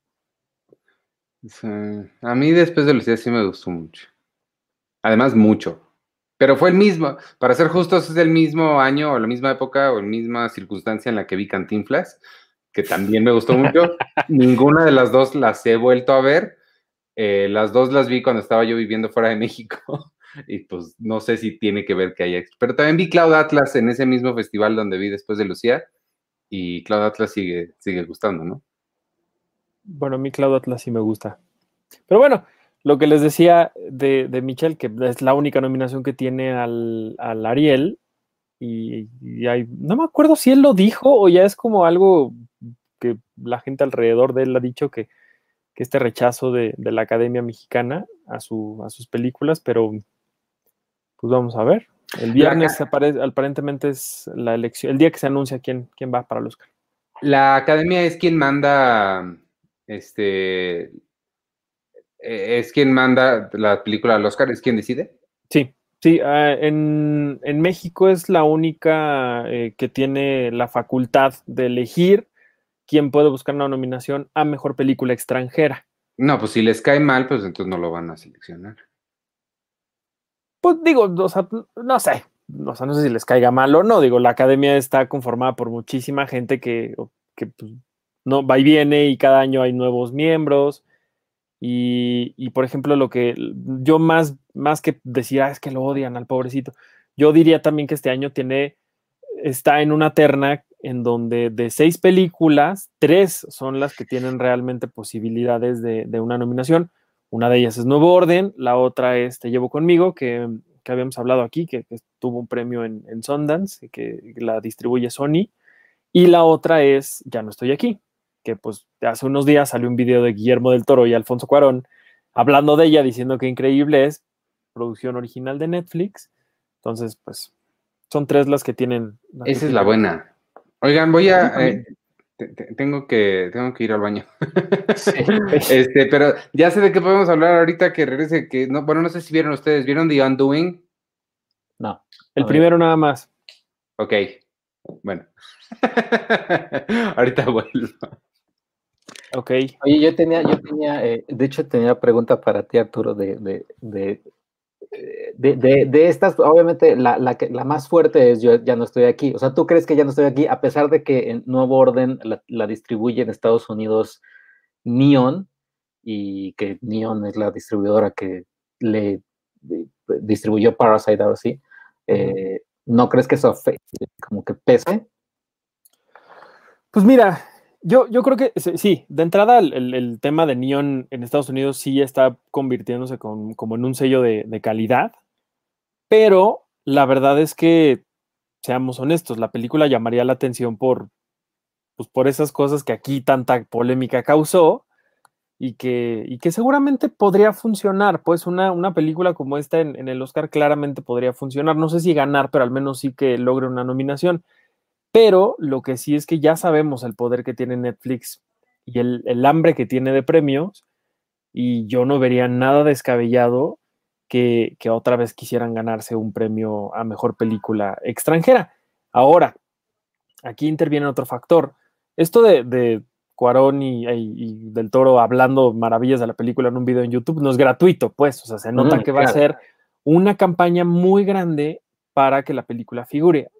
A mí después de Lucía sí me gustó mucho. Además, mucho. Pero fue el mismo, para ser justos, es el mismo año o la misma época o la misma circunstancia en la que vi Cantinflas, que también me gustó mucho. Ninguna de las dos las he vuelto a ver. Eh, las dos las vi cuando estaba yo viviendo fuera de México. y pues no sé si tiene que ver que haya. Pero también vi Cloud Atlas en ese mismo festival donde vi después de Lucía y Cloud Atlas sigue, sigue gustando, ¿no?
Bueno, a mí Cloud Atlas sí me gusta. Pero bueno, lo que les decía de, de Michelle, que es la única nominación que tiene al, Ariel, y, no me acuerdo si él lo dijo o ya es como algo que la gente alrededor de él ha dicho que, este rechazo de, de, la Academia Mexicana a, su, a sus películas, pero pues vamos a ver. El viernes aparentemente es la elección, el día que se anuncia quién, quién va para el Oscar.
La academia es quien manda, este, es quien manda la película al Oscar, es quien decide.
Sí, sí, ah, en, México es la única eh, que tiene la facultad de elegir quién puede buscar una nominación a mejor película extranjera.
No, pues si les cae mal, pues entonces no lo van a seleccionar.
Pues digo, o sea, no sé, o sea, no sé si les caiga mal o no. Digo, la academia está conformada por muchísima gente que, que pues, no va y viene y cada año hay nuevos miembros. Y, por ejemplo, lo que yo más, más que decir, ah, es que lo odian al pobrecito, yo diría también que este año tiene, está en una terna en donde de seis películas, tres son las que tienen realmente posibilidades de, de una nominación. Una de ellas es Nuevo Orden, la otra es Te Llevo Conmigo, que, habíamos hablado aquí, que, tuvo un premio en, en, Sundance, que la distribuye Sony, y la otra es Ya no estoy aquí, que pues hace unos días salió un video de Guillermo del Toro y Alfonso Cuarón hablando de ella, diciendo que increíble es, producción original de Netflix. Entonces, pues son tres las que tienen.
Esa es la buena. Oigan, voy a tengo que, tengo que ir al baño. este, pero ya sé de qué podemos hablar ahorita que regrese, que no, bueno, no sé si vieron ustedes, ¿vieron The Undoing?
No. El primero nada más.
Ok. Bueno. ahorita vuelvo.
Ok.
Oye, yo tenía, yo tenía, eh, de hecho tenía pregunta para ti, Arturo, de, de de, de, estas, obviamente la, la, la, más fuerte es yo ya no estoy aquí. O sea, ¿tú crees que ya no estoy aquí? A pesar de que en Nuevo Orden la, distribuye en Estados Unidos Neon y que Neon es la distribuidora que le distribuyó Parasite ahora sí. Eh, ¿No crees que eso como que pese?
Pues mira, yo, yo creo que sí, de entrada el, tema de Neon en Estados Unidos sí está convirtiéndose como en un sello de, calidad, pero la verdad es que, seamos honestos, la película llamaría la atención por, pues, por esas cosas que aquí tanta polémica causó y que, y que seguramente podría funcionar, pues una, una película como esta en, en el Oscar claramente podría funcionar, no sé si ganar, pero al menos sí que logre una nominación. Pero lo que sí es que ya sabemos el poder que tiene Netflix y el, el hambre que tiene de premios, y yo no vería nada descabellado que, que, otra vez quisieran ganarse un premio a mejor película extranjera. Ahora, aquí interviene otro factor. Esto de, de Cuarón y, y, del Toro hablando maravillas de la película en un video en YouTube no es gratuito, pues, o sea, se nota mm, que va claro. a ser una campaña muy grande para que la película figure.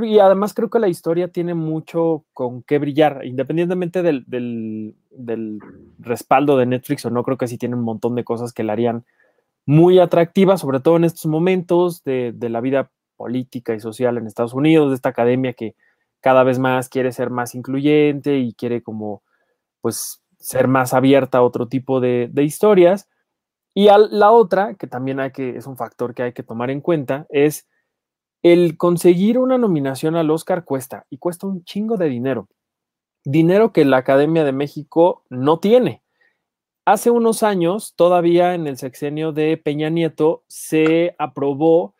Y además creo que la historia tiene mucho con qué brillar, independientemente del, del, del, respaldo de Netflix o no, creo que sí tiene un montón de cosas que la harían muy atractiva, sobre todo en estos momentos de, de, la vida política y social en Estados Unidos, de esta academia que cada vez más quiere ser más incluyente y quiere como, pues, ser más abierta a otro tipo de, de historias. Y la otra, que también hay que, es un factor que hay que tomar en cuenta, es el conseguir una nominación al Oscar cuesta y cuesta un chingo de dinero. Dinero que la Academia de México no tiene. Hace unos años, todavía en el sexenio de Peña Nieto, se aprobó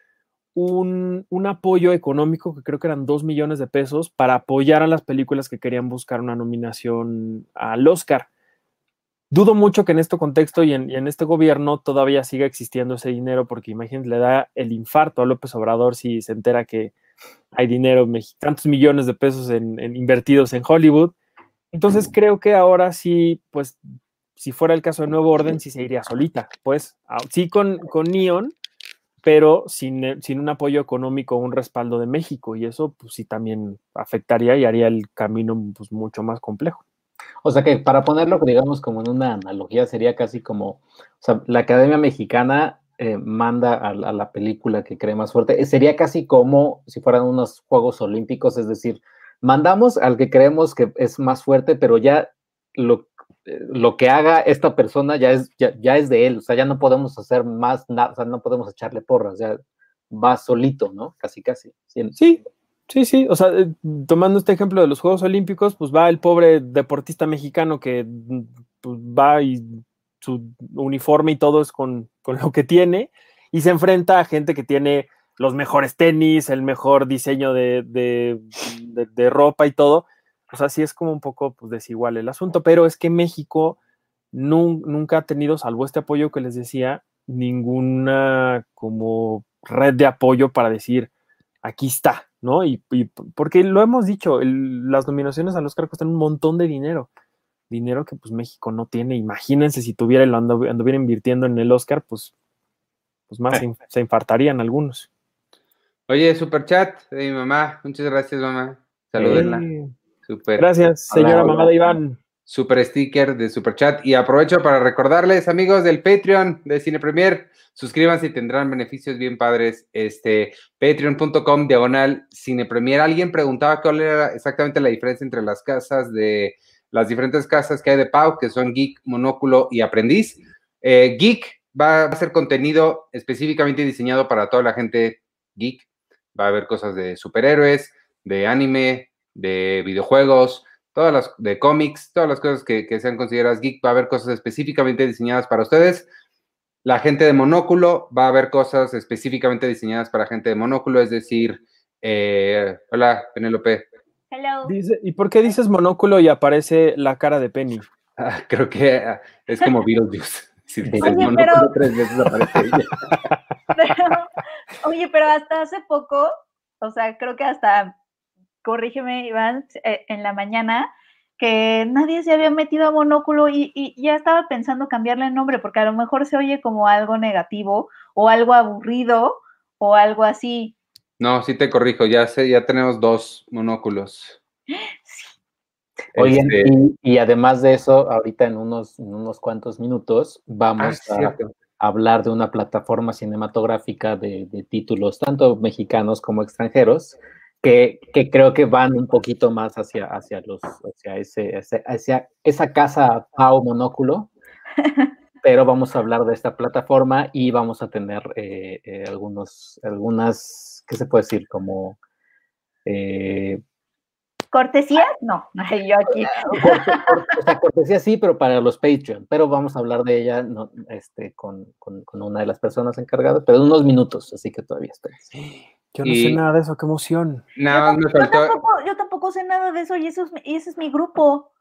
un, un, apoyo económico que creo que eran dos millones de pesos para apoyar a las películas que querían buscar una nominación al Oscar. Dudo mucho que en este contexto y en, y en, este gobierno todavía siga existiendo ese dinero, porque imagínense, le da el infarto a López Obrador si se entera que hay dinero, tantos millones de pesos en, en invertidos en Hollywood. Entonces creo que ahora sí, pues, si fuera el caso de Nuevo Orden, sí se iría solita, pues, sí con, con Neon, pero sin, sin un apoyo económico, un respaldo de México, y eso, pues sí también afectaría y haría el camino pues, mucho más complejo.
O sea que para ponerlo, digamos, como en una analogía, sería casi como, la Academia Mexicana eh, manda a, la película que cree más fuerte. Sería casi como si fueran unos Juegos Olímpicos, es decir, mandamos al que creemos que es más fuerte, pero ya lo, eh, lo que haga esta persona ya es, ya, ya, es de él, o sea, ya no podemos hacer más nada, o sea, no podemos echarle porras, ya va solito, ¿no? Casi, casi.
Sí, sí, o sea, eh, tomando este ejemplo de los Juegos Olímpicos, pues va el pobre deportista mexicano que pues, va y su uniforme y todo es con, con, lo que tiene, y se enfrenta a gente que tiene los mejores tenis, el mejor diseño de, de, de, ropa y todo. O sea, sí es como un poco pues, desigual el asunto, pero es que México nu nunca ha tenido, salvo este apoyo que les decía, ninguna como red de apoyo para decir, aquí está, ¿no? Y, y, porque lo hemos dicho, el, las nominaciones al Oscar cuestan un montón de dinero, dinero que pues México no tiene. Imagínense si tuviera lo anduviera invirtiendo en el Oscar, pues, pues más se, se infartarían algunos.
Oye, super chat de mi mamá, muchas gracias mamá, salúdenla.
Eh. Gracias, señora hola, mamá de Iván.
Super sticker de super chat y aprovecho para recordarles amigos del Patreon de Cine Premier suscríbanse y tendrán beneficios bien padres. Este, patreon.com diagonal cine premier. Alguien preguntaba cuál era exactamente la diferencia entre las casas de las diferentes casas que hay de Pau, que son Geek, Monóculo y Aprendiz. Eh, Geek va a ser contenido específicamente diseñado para toda la gente geek. Va a haber cosas de superhéroes, de anime, de videojuegos, todas las de cómics, todas las cosas que, que sean consideradas geek. Va a haber cosas específicamente diseñadas para ustedes. La gente de monóculo va a haber cosas específicamente diseñadas para gente de monóculo, es decir, eh, hola, Penélope.
Hello. Dice, ¿Y por qué dices monóculo y aparece la cara de Penny?
Ah, creo que ah, es como Beetlejuice. Si dices
oye,
monóculo
pero,
tres veces aparece ella.
pero, oye, pero hasta hace poco, o sea, creo que hasta, corrígeme, Iván, eh, en la mañana, que nadie se había metido a monóculo y, y, ya estaba pensando cambiarle el nombre porque a lo mejor se oye como algo negativo o algo aburrido o algo así.
No, sí te corrijo, ya sé, ya tenemos dos monóculos.
Sí. Oye, este... y, y, además de eso, ahorita en unos, en unos cuantos minutos vamos ah, a hablar de una plataforma cinematográfica de, de títulos tanto mexicanos como extranjeros que, que, creo que van un poquito más hacia, hacia, los, hacia, ese, hacia, hacia esa casa Pau Monóculo, pero vamos a hablar de esta plataforma y vamos a tener eh, eh, algunos, algunas, ¿qué se puede decir? Como... Eh,
¿Cortesías? No, yo aquí.
Corte, corte, o sea, cortesía sí, pero para los Patreon. Pero vamos a hablar de ella no, este, con, con, con, una de las personas encargadas, pero en unos minutos, así que todavía estoy.
Yo no y... sé nada de eso, qué emoción.
Nada
yo,
me faltó.
Yo tampoco, yo tampoco, sé nada de eso y, eso es, y ese es mi grupo.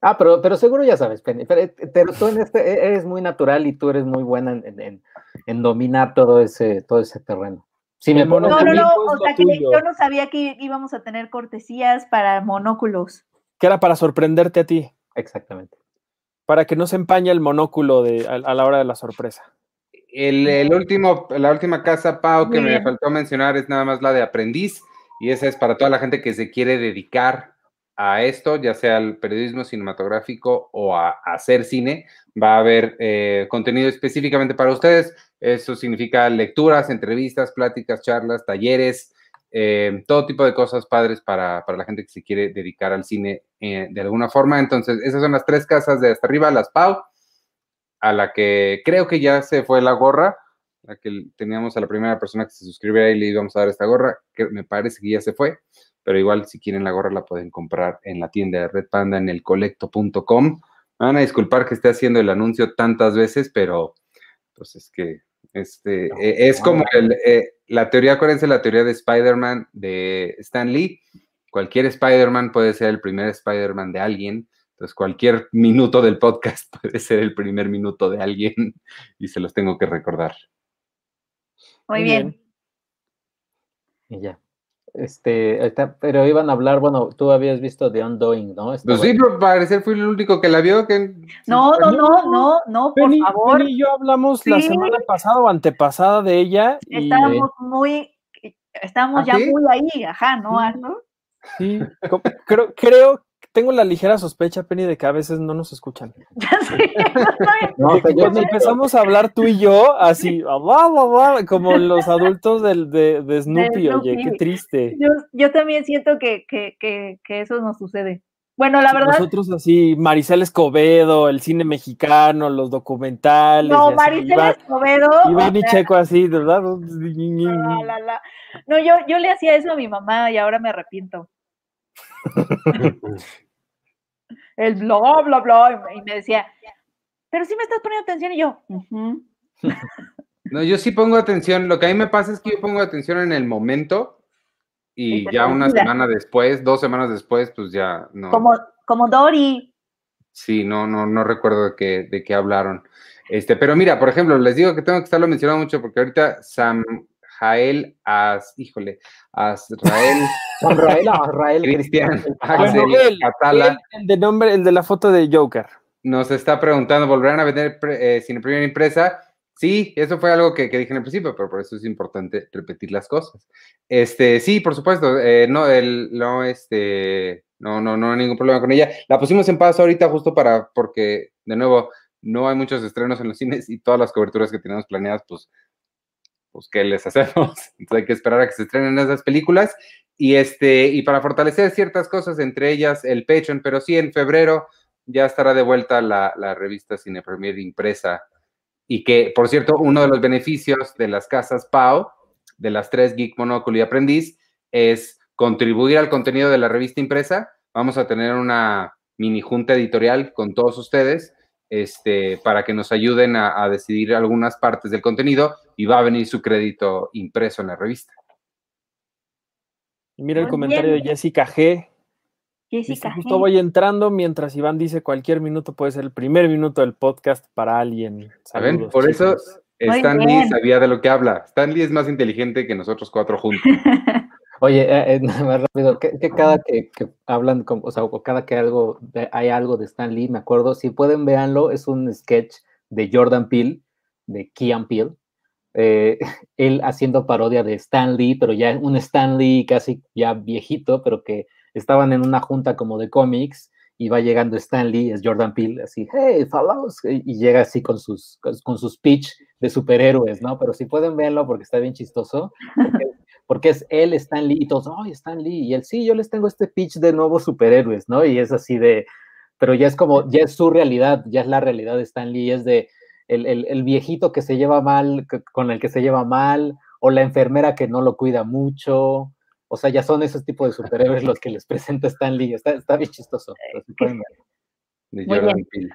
Ah, pero, pero seguro ya sabes, Penny. Pero, pero tú en este e, eres muy natural y tú eres muy buena en, en, en dominar todo ese, todo ese terreno.
Sí, me no, no, no, o sea que yo no sabía que íbamos a tener cortesías para monóculos.
Que era para sorprenderte a ti.
Exactamente.
Para que no se empañe el monóculo de, a, la hora de la sorpresa.
El, el, último, la última casa, Pau, que me faltó mencionar es nada más la de aprendiz, y esa es para toda la gente que se quiere dedicar a esto, ya sea al periodismo cinematográfico o a, hacer cine, va a haber eh, contenido específicamente para ustedes. Eso significa lecturas, entrevistas, pláticas, charlas, talleres, eh, todo tipo de cosas padres para, la gente que se quiere dedicar al cine eh, de alguna forma. Entonces, esas son las tres casas de hasta arriba, las PAU, a la que creo que ya se fue la gorra, la que teníamos a la primera persona que se suscribiera y le íbamos a dar esta gorra, que me parece que ya se fue pero igual si quieren la gorra la pueden comprar en la tienda de Red Panda en el colecto.com. Me van a disculpar que esté haciendo el anuncio tantas veces, pero pues es que este, eh, es como eh, la teoría, acuérdense la teoría de Spider-Man de Stan Lee. Cualquier Spider-Man puede ser el primer Spider-Man de alguien. Entonces, cualquier minuto del podcast puede ser el primer minuto de alguien y se los tengo que recordar.
Muy, bien.
Y ya. Este, pero iban a hablar, bueno, tú habías visto The Undoing, ¿no?
pues sí, pero parecer fui el único que la vio. Que...
No, no, no, no, no, por favor.
Penny y yo hablamos la semana pasada o antepasada de ella.
Estábamos muy, estábamos ¿Ah, ya muy ahí, ajá, ¿no, Arno?
Sí, creo, creo tengo la ligera sospecha, Penny, de que a veces no nos escuchan. no, cuando empezamos a hablar tú y yo, así, como los adultos del, de, de, Snoopy, oye, qué triste.
Yo, yo también siento que, que, que, que, eso nos sucede. Bueno, la verdad.
Nosotros así, Maricel Escobedo, el cine mexicano, los documentales.
No, Maricel Escobedo.
Iván y Checo así, ¿verdad?
No, yo, yo le hacía eso a mi mamá y ahora me arrepiento. el bla, bla, bla, y me decía, pero si me estás poniendo atención y yo,
No, yo sí pongo atención, lo que a mí me pasa es que yo pongo atención en el momento y ya una semana después, dos semanas después, pues ya no.
Como, como Dory.
Sí, no, no, no recuerdo de qué, de qué hablaron. Este, pero mira, por ejemplo, les digo que tengo que estarlo mencionando mucho porque ahorita Sam Jael, As, híjole, Azrael.
Azrael, Azrael,
Cristian,
Axel, Catala. El, de nombre, el de la foto de Joker.
Nos está preguntando, ¿volverán a vender eh, sin primera impresa? Sí, eso fue algo que, dije en el principio, pero por eso es importante repetir las cosas. Este, sí, por supuesto, eh, no, el, no, este, no, no, no hay ningún problema con ella. La pusimos en paz ahorita justo para, porque, de nuevo, no hay muchos estrenos en los cines y todas las coberturas que tenemos planeadas, pues pues, ¿qué les hacemos? Entonces hay que esperar a que se estrenen esas películas. Y, este, y para fortalecer ciertas cosas, entre ellas el Patreon, pero sí en febrero ya estará de vuelta la, revista Cine Premier impresa. Y que, por cierto, uno de los beneficios de las casas PAO, de las tres Geek Monóculo y Aprendiz, es contribuir al contenido de la revista impresa. Vamos a tener una mini junta editorial con todos ustedes este, para que nos ayuden a, decidir algunas partes del contenido y va a venir su crédito impreso en la revista.
Mira el comentario de Jessica G.
Jessica
Justo voy entrando mientras Iván dice cualquier minuto puede ser el primer minuto del podcast para alguien.
Saben, por eso Stan Lee sabía de lo que habla. Stan Lee es más inteligente que nosotros cuatro juntos.
Oye, eh, eh más rápido, que, cada que, hablan, con, o sea, cada que algo hay algo de Stan Lee, me acuerdo, si pueden véanlo, es un sketch de Jordan Peele, de Kean Peele, eh, él haciendo parodia de Stan Lee, pero ya un Stan Lee casi ya viejito, pero que estaban en una junta como de cómics y va llegando Stan Lee, es Jordan Peele, así, hey, fellows, y llega así con sus, con, sus speech de superhéroes, ¿no? Pero si pueden verlo porque está bien chistoso, porque es él, Stan Lee, y todos, oh, Stan Lee, y él, sí, yo les tengo este pitch de nuevos superhéroes, ¿no? Y es así de, pero ya es como, ya es su realidad, ya es la realidad de Stan Lee, es de el, viejito que se lleva mal, con el que se lleva mal, o la enfermera que no lo cuida mucho, o sea, ya son esos tipos de superhéroes los que les presenta Stan Lee, está, está bien chistoso.
De Jordan Peele.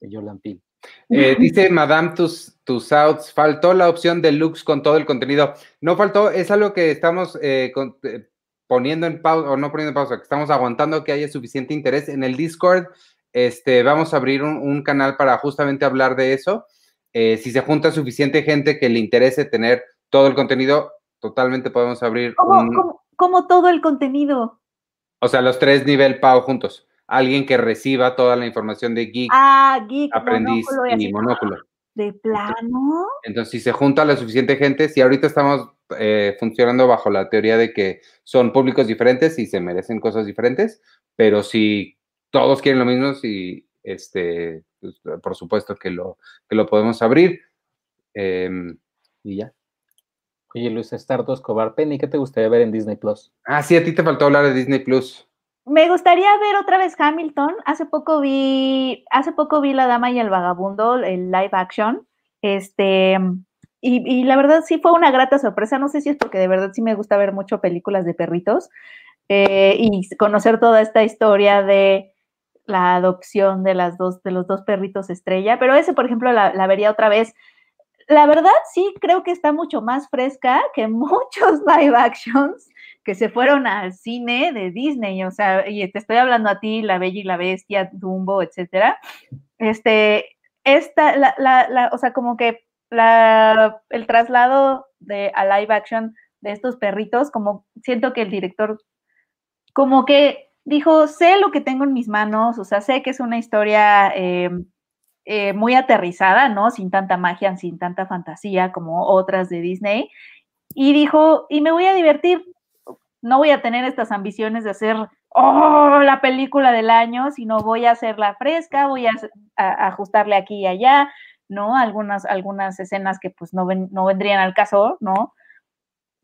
De Jordan Peele.
Eh, dice Madame tus, tus outs, faltó la opción de Lux con todo el contenido. No faltó, es algo que estamos eh, eh, poniendo en pausa, o no poniendo en pausa, que estamos aguantando que haya suficiente interés en el Discord. este, vamos a abrir un, canal para justamente hablar de eso. Si se junta suficiente gente que le interese tener todo el contenido, totalmente podemos abrir.
¿Cómo, todo el contenido?
O sea, los tres nivel PAO juntos. Alguien que reciba toda la información de Geek,
ah, geek
Aprendiz y, Monóculo.
¿De plano?
Entonces, si se junta la suficiente gente, si ahorita estamos eh, funcionando bajo la teoría de que son públicos diferentes y se merecen cosas diferentes, pero si todos quieren lo mismo, si, este, pues, por supuesto que lo, que lo podemos abrir. Em, y ya.
Oye, Luis Estardo Escobar Penny, ¿qué te gustaría ver en Disney Plus?
Ah, sí, a ti te faltó hablar de Disney Plus.
Me gustaría ver otra vez Hamilton. Hace poco vi, hace poco vi La Dama y el Vagabundo, el live action. Este, y, la verdad sí fue una grata sorpresa. No sé si es porque de verdad sí me gusta ver mucho películas de perritos eh, y conocer toda esta historia de la adopción de las dos, de los dos perritos estrella. Pero ese, por ejemplo, la, la vería otra vez. La verdad sí creo que está mucho más fresca que muchos live actions que se fueron al cine de Disney, o sea, y te estoy hablando a ti, La Bella y la Bestia, Dumbo, etcétera. Este, esta, la, la, o sea, como que la, el traslado de, a live action de estos perritos, como siento que el director, como que dijo, sé lo que tengo en mis manos, o sea, sé que es una historia eh, eh, muy aterrizada, ¿no? Sin tanta magia, sin tanta fantasía como otras de Disney. Y dijo, y me voy a divertir, no voy a tener estas ambiciones de hacer oh, la película del año, sino voy a hacerla fresca, voy a, ajustarle aquí y allá, ¿no? Algunas, algunas escenas que pues no, ven, no vendrían al caso, ¿no?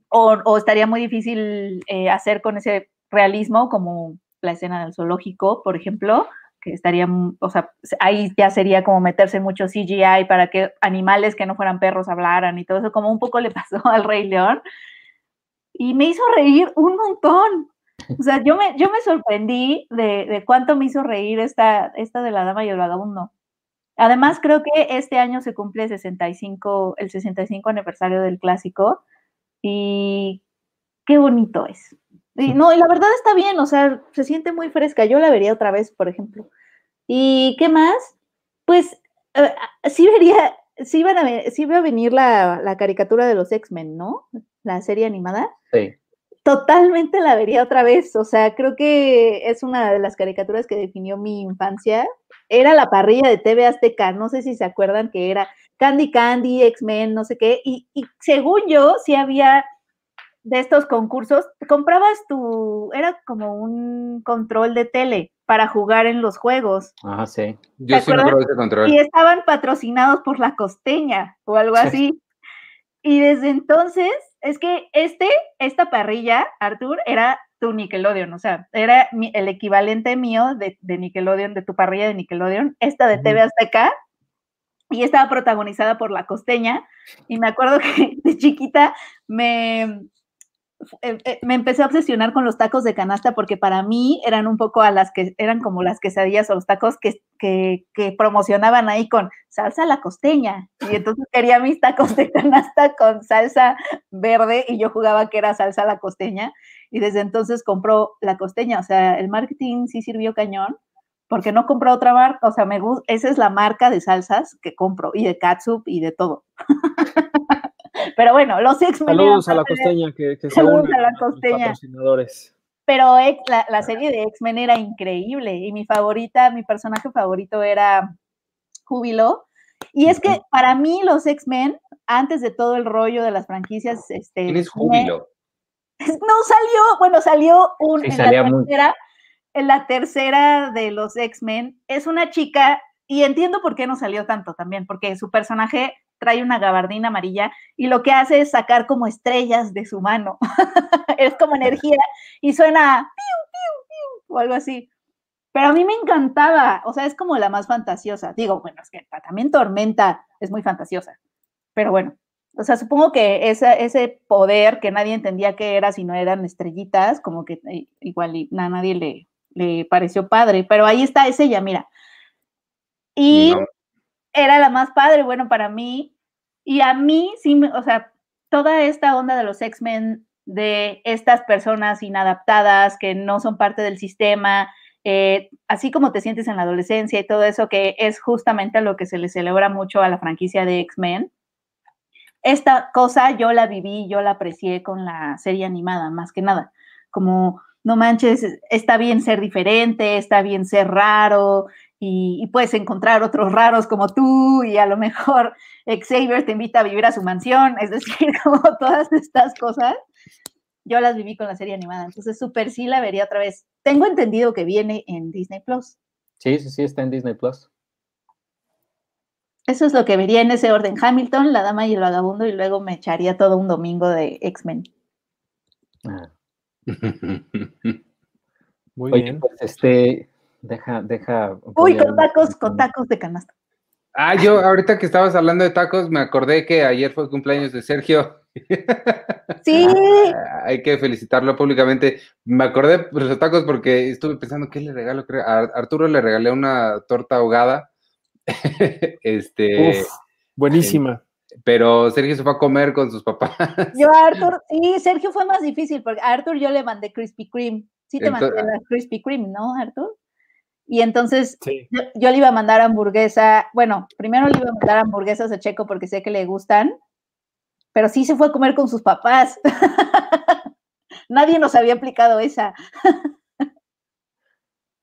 O, estaría muy difícil eh, hacer con ese realismo, como la escena del zoológico, por ejemplo, que estaría, o sea, ahí ya sería como meterse mucho CGI para que animales que no fueran perros hablaran y todo eso, como un poco le pasó al Rey León, y me hizo reír un montón. O sea, yo me, yo me sorprendí de, cuánto me hizo reír esta, esta de la dama y el vagabundo. Además, creo que este año se cumple 65, el 65 aniversario del clásico y qué bonito es. Y no, y la verdad está bien, o sea, se siente muy fresca. Yo la vería otra vez, por ejemplo. ¿Y qué más? Pues eh, sí vería, sí, van a sí va a venir la, la caricatura de los X-Men, ¿no? La serie animada.
Sí.
Totalmente la vería otra vez. O sea, creo que es una de las caricaturas que definió mi infancia. Era la parrilla de TV Azteca. No sé si se acuerdan que era Candy Candy, X-Men, no sé qué. Y, según yo, sí había de estos concursos, comprabas tu, era como un control de tele para jugar en los juegos.
Ah, sí.
Yo sí me ese control.
Y estaban patrocinados por la costeña o algo así. Y desde entonces es que este, esta parrilla, Arthur, era tu Nickelodeon, o sea, era el equivalente mío de, Nickelodeon, de tu parrilla de Nickelodeon, esta de TV Azteca, y estaba protagonizada por la costeña, y me acuerdo que de chiquita me, me empecé a obsesionar con los tacos de canasta porque para mí eran un poco a las que eran como las quesadillas o los tacos que, que, promocionaban ahí con salsa la costeña. Y entonces quería mis tacos de canasta con salsa verde y yo jugaba que era salsa la costeña. Y desde entonces compró la costeña. O sea, el marketing sí sirvió cañón porque no compró otra marca. O sea, me esa es la marca de salsas que compro y de catsup y de todo. Pero bueno, los X-Men.
Saludos a la costeña, que, que
Saludos a la costeña. Pero la, la serie de X-Men era increíble y mi favorita, mi personaje favorito era Júbilo. Y es que para mí los X-Men, antes de todo el rollo de las franquicias, este,
¿quién es Júbilo?
No salió, bueno, salió un, en, la tercera, en la tercera de los X-Men. Es una chica, y entiendo por qué no salió tanto también, porque su personaje trae una gabardina amarilla y lo que hace es sacar como estrellas de su mano. es como energía y suena piu, piu, piu, o algo así. Pero a mí me encantaba, o sea, es como la más fantasiosa. Digo, bueno, es que también Tormenta es muy fantasiosa, pero bueno, o sea, supongo que ese poder que nadie entendía qué era si no eran estrellitas, como que eh, igual a nadie le, le pareció padre, pero ahí está, es ella, mira. Y era la más padre, bueno, para mí. Y a mí, sí, o sea, toda esta onda de los X-Men, de estas personas inadaptadas que no son parte del sistema eh, así como te sientes en la adolescencia y todo eso, que es justamente lo que se le celebra mucho a la franquicia de X-Men, esta cosa yo la viví, yo la aprecié con la serie animada, más que nada, como, no manches, está bien ser diferente, está bien ser raro, y, puedes encontrar otros raros como tú y a lo mejor Xavier te invita a vivir a su mansión, es decir, como todas estas cosas, yo las viví con la serie animada, entonces super sí la vería otra vez. Tengo entendido que viene en Disney Plus.
Sí, sí, sí, está en Disney Plus.
Eso es lo que vería en ese orden. Hamilton, La Dama y el Vagabundo, y luego me echaría todo un domingo de X-Men.
Ah. Muy bien. Pues este, Deja, deja.
Uy, con tacos, con tacos de canasta.
Ah, yo ahorita que estabas hablando de tacos, me acordé que ayer fue el cumpleaños de Sergio.
Sí.
Ah, hay que felicitarlo públicamente. Me acordé de los tacos porque estuve pensando, ¿qué le regalo? A Arturo le regalé una torta ahogada. este.
buenísima.
Pero Sergio se fue a comer con sus papás.
Yo a Arthur, sí, Sergio fue más difícil porque a Arthur yo le mandé Krispy Kreme. Sí te mandé la Krispy Kreme, ¿no, Arthur? Y entonces yo, le iba a mandar hamburguesa, bueno, primero le iba a mandar hamburguesas a Checo porque sé que le gustan, pero sí se fue a comer con sus papás. Nadie nos había aplicado esa.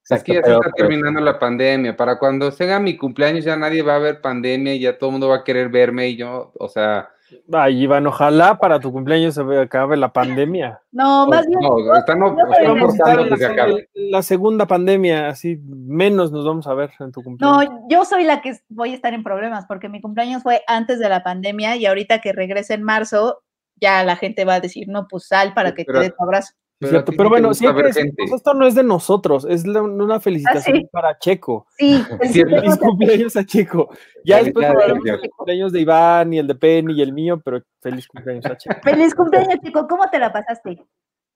Es que ya se está terminando la pandemia. Para cuando sea mi cumpleaños ya nadie va a ver pandemia y ya todo el mundo va a querer verme y yo, o sea,
Ay, Iván, ojalá para tu cumpleaños se acabe la pandemia.
No, más bien. No,
estamos, estamos que se acabe. La segunda pandemia, así menos nos vamos a ver en tu cumpleaños.
No, yo soy la que voy a estar en problemas porque mi cumpleaños fue antes de la pandemia y ahorita que regrese en marzo, ya la gente va a decir, no, pues sal para que te dé tu abrazo.
Pero, pero bueno, siempre pues esto no es de nosotros, es una felicitación ah, para Checo.
Sí,
feliz cumpleaños a Checo. Ya después hablaremos del cumpleaños de Iván y el de Penny y el mío, pero feliz cumpleaños a Checo.
Feliz cumpleaños, Checo. ¿Cómo te la pasaste?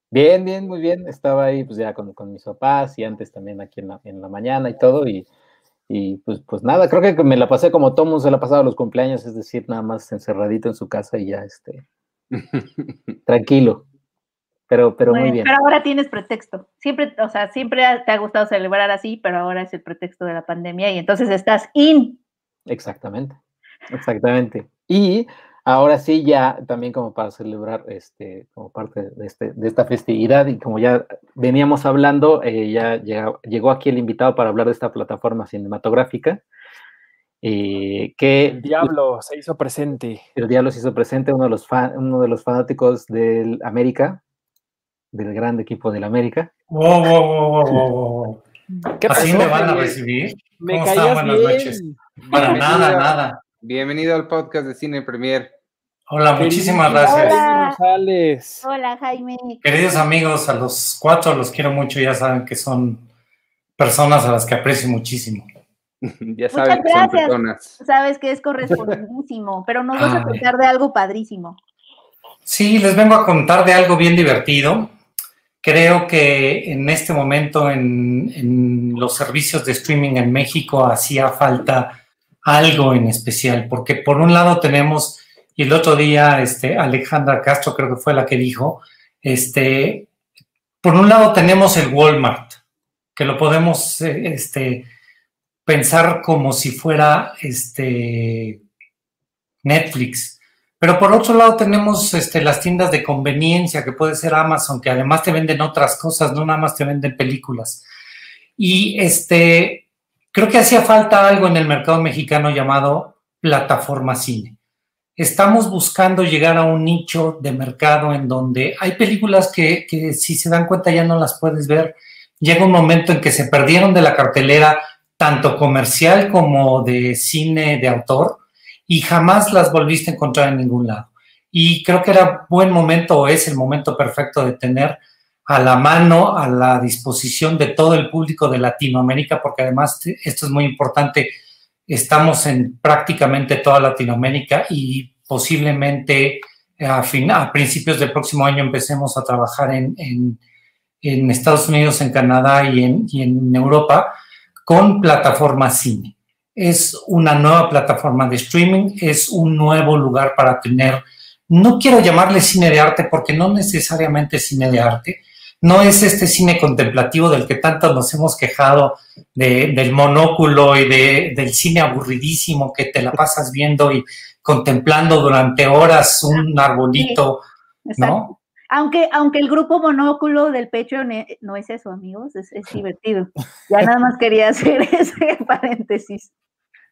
Bien, bien, muy bien. Estaba ahí pues ya con, con mis papás y antes también aquí en la, en la mañana y todo. Y, y pues, pues nada, creo que me la pasé como mundo se la ha pasado los cumpleaños, es decir, nada más encerradito en su casa y ya este tranquilo pero, pero muy bien.
Pero ahora tienes pretexto. Siempre, o sea, siempre te ha gustado celebrar así, pero ahora es el pretexto de la pandemia y entonces estás in.
Exactamente, exactamente. Y ahora sí, ya también como para celebrar este, como parte de, este, de esta festividad y como ya veníamos hablando, eh, ya llegó, aquí el invitado para hablar de esta plataforma cinematográfica. Eh, que
el diablo se hizo presente.
El diablo se hizo presente, uno de los, uno de los fanáticos del América, del gran equipo del América.
Wow, wow, wow, wow, ¿Así me van a recibir?
Me ¿Cómo están? Buenas noches.
Para nada, nada.
Bienvenido al podcast de Cine Premier.
Hola, muchísimas gracias.
Hola. Hola, Jaime.
Queridos amigos, a los cuatro los quiero mucho, ya saben que son personas a las que aprecio muchísimo.
ya saben que son personas.
Sabes que es correspondidísimo, pero nos vas a contar de algo padrísimo.
Sí, les vengo a contar de algo bien divertido. Creo que en este momento en, los servicios de streaming en México hacía falta algo en especial, porque por un lado tenemos, y el otro día este, Alejandra Castro creo que fue la que dijo, este, por un lado tenemos el Walmart, que lo podemos este, pensar como si fuera este, Netflix pero por otro lado tenemos este, las tiendas de conveniencia, que puede ser Amazon, que además te venden otras cosas, no nada más te venden películas. Y este, creo que hacía falta algo en el mercado mexicano llamado plataforma cine. Estamos buscando llegar a un nicho de mercado en donde hay películas que, que si se dan cuenta ya no las puedes ver. Llega un momento en que se perdieron de la cartelera tanto comercial como de cine de autor y jamás las volviste a encontrar en ningún lado. Y creo que era buen momento o es el momento perfecto de tener a la mano, a la disposición de todo el público de Latinoamérica, porque además esto es muy importante, estamos en prácticamente toda Latinoamérica y posiblemente a, fin, a principios del próximo año empecemos a trabajar en, en, Estados Unidos, en Canadá y en, y en Europa con plataformas cine es una nueva plataforma de streaming, es un nuevo lugar para tener, no quiero llamarle cine de arte porque no necesariamente cine de arte, no es este cine contemplativo del que tanto nos hemos quejado, del monóculo y de, del cine aburridísimo que te la pasas viendo y contemplando durante horas un arbolito, ¿no?
Aunque, aunque el grupo monóculo del pecho no es eso, amigos, es, divertido. Ya nada más quería hacer ese paréntesis.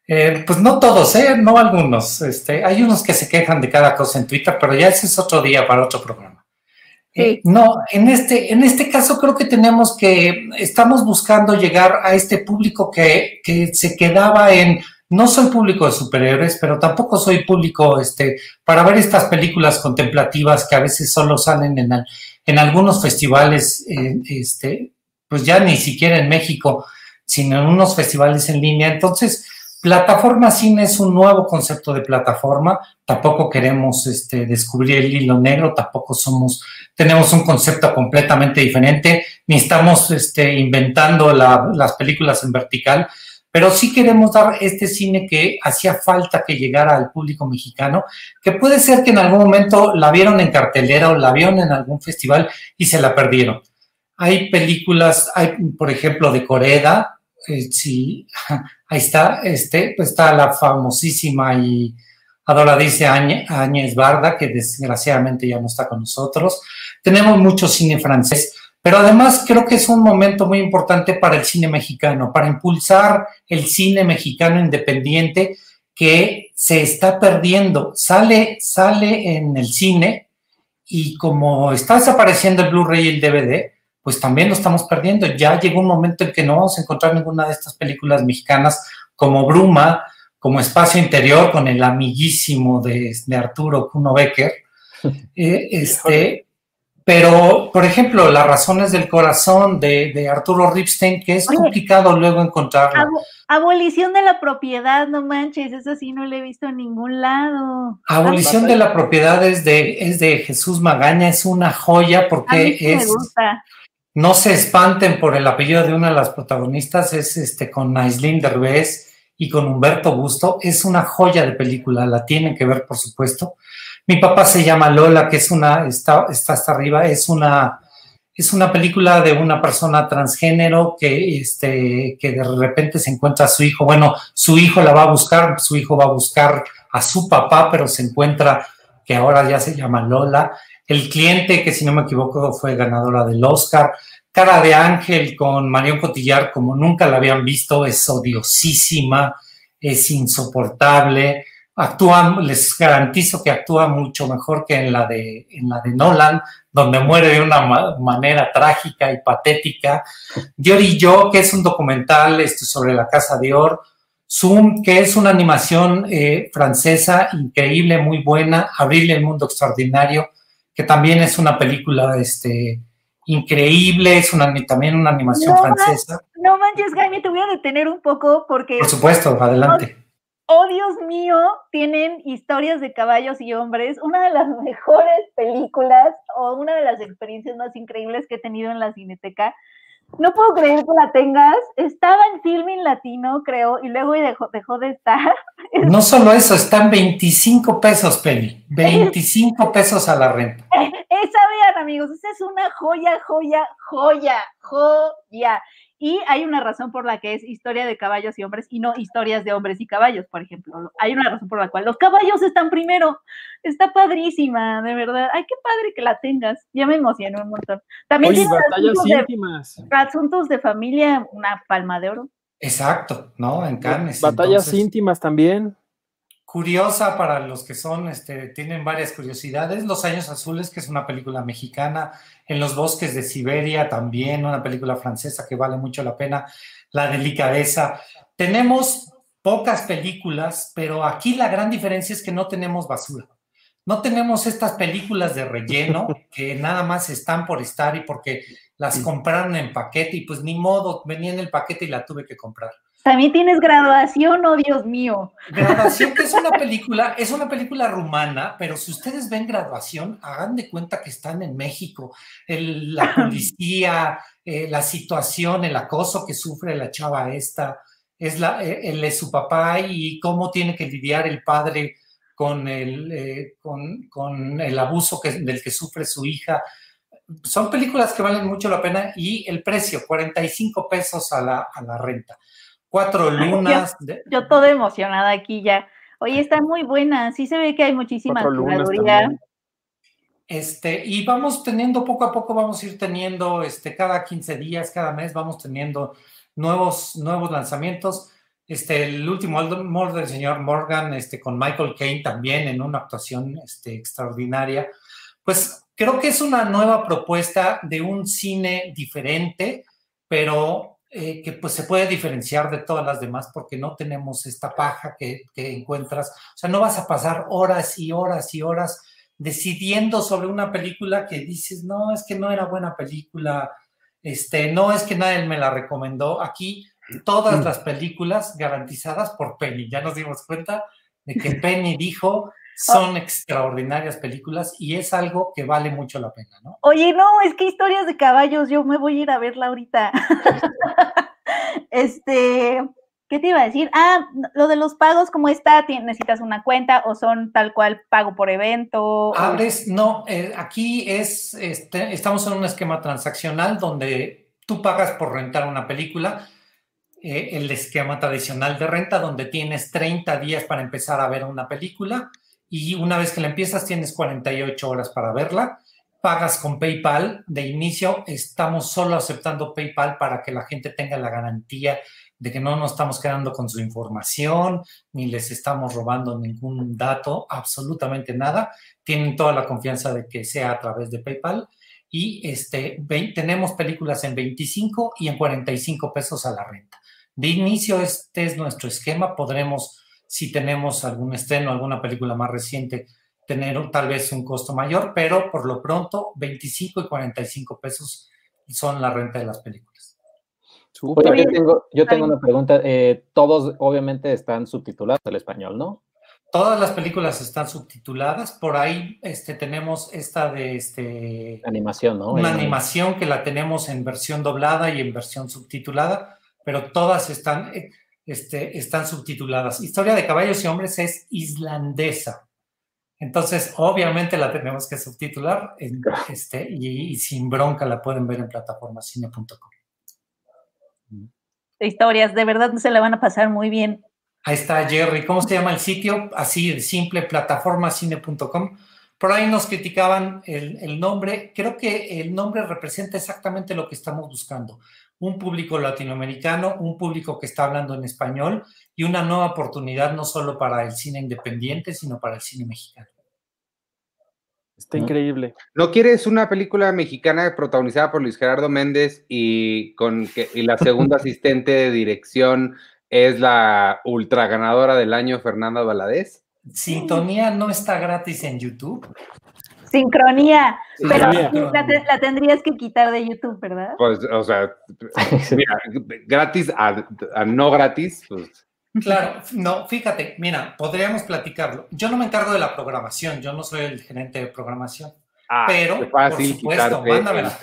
Eh, pues no todos, ¿eh? no algunos. Este, hay unos que se quejan de cada cosa en Twitter, pero ya ese es otro día para otro programa. Eh, no, en este, en este caso creo que tenemos que, estamos buscando llegar a este público que, que se quedaba en, no soy público de superhéroes, pero tampoco soy público este, para ver estas películas contemplativas que a veces solo salen en, en algunos festivales, eh, este, pues ya ni siquiera en México, sino en unos festivales en línea. Entonces, plataforma cine es un nuevo concepto de plataforma. Tampoco queremos este, descubrir el hilo negro, tampoco somos, tenemos un concepto completamente diferente, ni estamos este, inventando las películas en vertical pero sí queremos dar este cine que hacía falta que llegara al público mexicano, que puede ser que en algún momento la vieron en cartelera o la vieron en algún festival y se la perdieron. Hay películas, hay, por ejemplo, de Coreda, eh, sí, ahí está, este, pues está la famosísima y adoradiza Áñez Barda, que desgraciadamente ya no está con nosotros. Tenemos mucho cine francés. Pero además creo que es un momento muy importante para el cine mexicano, para impulsar el cine mexicano independiente que se está perdiendo. Sale, sale en el cine y como está desapareciendo el Blu-ray y el DVD, pues también lo estamos perdiendo. Ya llegó un momento en que no vamos a encontrar ninguna de estas películas mexicanas como Bruma, como Espacio Interior con el amiguísimo de, Arturo Kuno Becker. Eh, este, pero, por ejemplo, Las razones del corazón de, Arturo Ripstein, que es complicado luego encontrarlo.
abolición de la propiedad, no manches, eso sí no lo he visto en ningún lado.
Abolición de la propiedad es de, es de Jesús Magaña, es una joya porque es... No se espanten por el apellido de una de las protagonistas, es este con Aislinn Derbez y con Humberto Busto, es una joya de película, la tienen que ver, por supuesto. Mi papá se llama Lola, que es una, está, está hasta arriba, es una, es una película de una persona transgénero que, este, que de repente se encuentra a su hijo. Bueno, su hijo la va a buscar, su hijo va a buscar a su papá, pero se encuentra que ahora ya se llama Lola. El cliente, que si no me equivoco fue ganadora del Oscar. Cara de Ángel con Marion Cotillar, como nunca la habían visto, es odiosísima, es insoportable actúa, les garantizo que actúa mucho mejor que en la de, en la de Nolan, donde muere de una manera trágica y patética. Dior y yo, que es un documental este, sobre la casa Dior. Zoom, que es una animación eh, francesa increíble, muy buena. Abrir el mundo extraordinario, que también es una película este, increíble, es una, también una animación francesa.
no manches, Jaime, te voy a detener un poco porque...
Por supuesto, adelante
oh Dios mío, tienen historias de caballos y hombres, una de las mejores películas o una de las experiencias más increíbles que he tenido en la cineteca. No puedo creer que la tengas. Estaba en Filming Latino, creo, y luego dejó, dejó de estar.
No solo eso, están 25 pesos, Penny. 25 pesos a la renta.
Esa vean, amigos, esa es una joya, joya, joya, joya. Y hay una razón por la que es historia de caballos y hombres y no historias de hombres y caballos, por ejemplo. Hay una razón por la cual los caballos están primero. Está padrísima, de verdad. Ay, qué padre que la tengas. Ya me emocionó un montón. También tiene batallas íntimas. De, asuntos de familia, una palma de oro.
Exacto, ¿no? En carnes.
Batallas íntimas también
curiosa para los que son, este, tienen varias curiosidades. Los Años Azules, que es una película mexicana, En los Bosques de Siberia también, una película francesa que vale mucho la pena, La Delicadeza. Tenemos pocas películas, pero aquí la gran diferencia es que no tenemos basura. No tenemos estas películas de relleno que nada más están por estar y porque las compraron en paquete y pues ni modo, venía en el paquete y la tuve que comprar.
También tienes graduación, oh Dios mío.
Graduación, que es una película, es una película rumana, pero si ustedes ven graduación, hagan de cuenta que están en México. la policía, eh, la situación, el acoso que sufre la chava esta, es la, eh, él es su papá y cómo tiene que lidiar el padre con el, eh, con, el abuso que, del que sufre su hija son películas que valen mucho la pena y el precio, 45 pesos a la, a la renta. Cuatro lunas.
Yo, yo toda emocionada aquí ya. Oye, está muy buena, sí se ve que hay muchísima curaduría.
Este, y vamos teniendo poco a poco, vamos a ir teniendo, este, cada 15 días, cada mes, vamos teniendo nuevos, nuevos lanzamientos. Este, el último amor del señor Morgan, este, con Michael Caine también en una actuación este, extraordinaria. Pues creo que es una nueva propuesta de un cine diferente, pero eh, que pues se puede diferenciar de todas las demás porque no tenemos esta paja que, que encuentras. O sea, no vas a pasar horas y horas y horas decidiendo sobre una película que dices, no, es que no era buena película, este, no es que nadie me la recomendó. Aquí todas mm. las películas garantizadas por Penny, ya nos dimos cuenta de que Penny dijo son extraordinarias películas y es algo que vale mucho la pena, ¿no?
Oye, no, es que historias de caballos, yo me voy a ir a verla ahorita. este, ¿Qué te iba a decir? Ah, lo de los pagos, ¿cómo está? ¿Necesitas una cuenta o son tal cual pago por evento?
Abres, no, eh, aquí es, este, estamos en un esquema transaccional donde tú pagas por rentar una película, eh, el esquema tradicional de renta, donde tienes 30 días para empezar a ver una película y una vez que la empiezas tienes 48 horas para verla. Pagas con PayPal. De inicio estamos solo aceptando PayPal para que la gente tenga la garantía de que no nos estamos quedando con su información, ni les estamos robando ningún dato, absolutamente nada. Tienen toda la confianza de que sea a través de PayPal. Y este, tenemos películas en 25 y en 45 pesos a la renta. De inicio, este es nuestro esquema. Podremos, si tenemos algún estreno, alguna película más reciente, tener tal vez un costo mayor, pero por lo pronto 25 y 45 pesos son la renta de las películas
yo tengo, una pregunta. Eh, todos obviamente están subtitulados al español, ¿no?
Todas las películas están subtituladas. Por ahí este, tenemos esta de este.
Animación, ¿no?
Una animación que la tenemos en versión doblada y en versión subtitulada, pero todas están, eh, este, están subtituladas. Historia de caballos y hombres es islandesa. Entonces, obviamente la tenemos que subtitular este, y, y, sin bronca la pueden ver en plataformacine.com
historias, de verdad se la van a pasar muy bien.
Ahí está Jerry, ¿cómo se llama el sitio? Así de simple, plataformacine.com. Por ahí nos criticaban el, el, nombre. Creo que el nombre representa exactamente lo que estamos buscando. Un público latinoamericano, un público que está hablando en español y una nueva oportunidad no solo para el cine independiente, sino para el cine mexicano.
Está increíble.
¿No quieres una película mexicana protagonizada por Luis Gerardo Méndez y con que y la segunda asistente de dirección es la ultra ganadora del año, Fernanda Valadez?
Sintonía no está gratis en YouTube.
Sincronía, pero La, tendrías que quitar de YouTube, ¿verdad?
Pues, o sea, mira, gratis a, a no gratis, pues
Claro, no, fíjate, mira, podríamos platicarlo. Yo no me encargo de la programación, yo no soy el gerente de programación. Ah, pero, por supuesto, mándamela.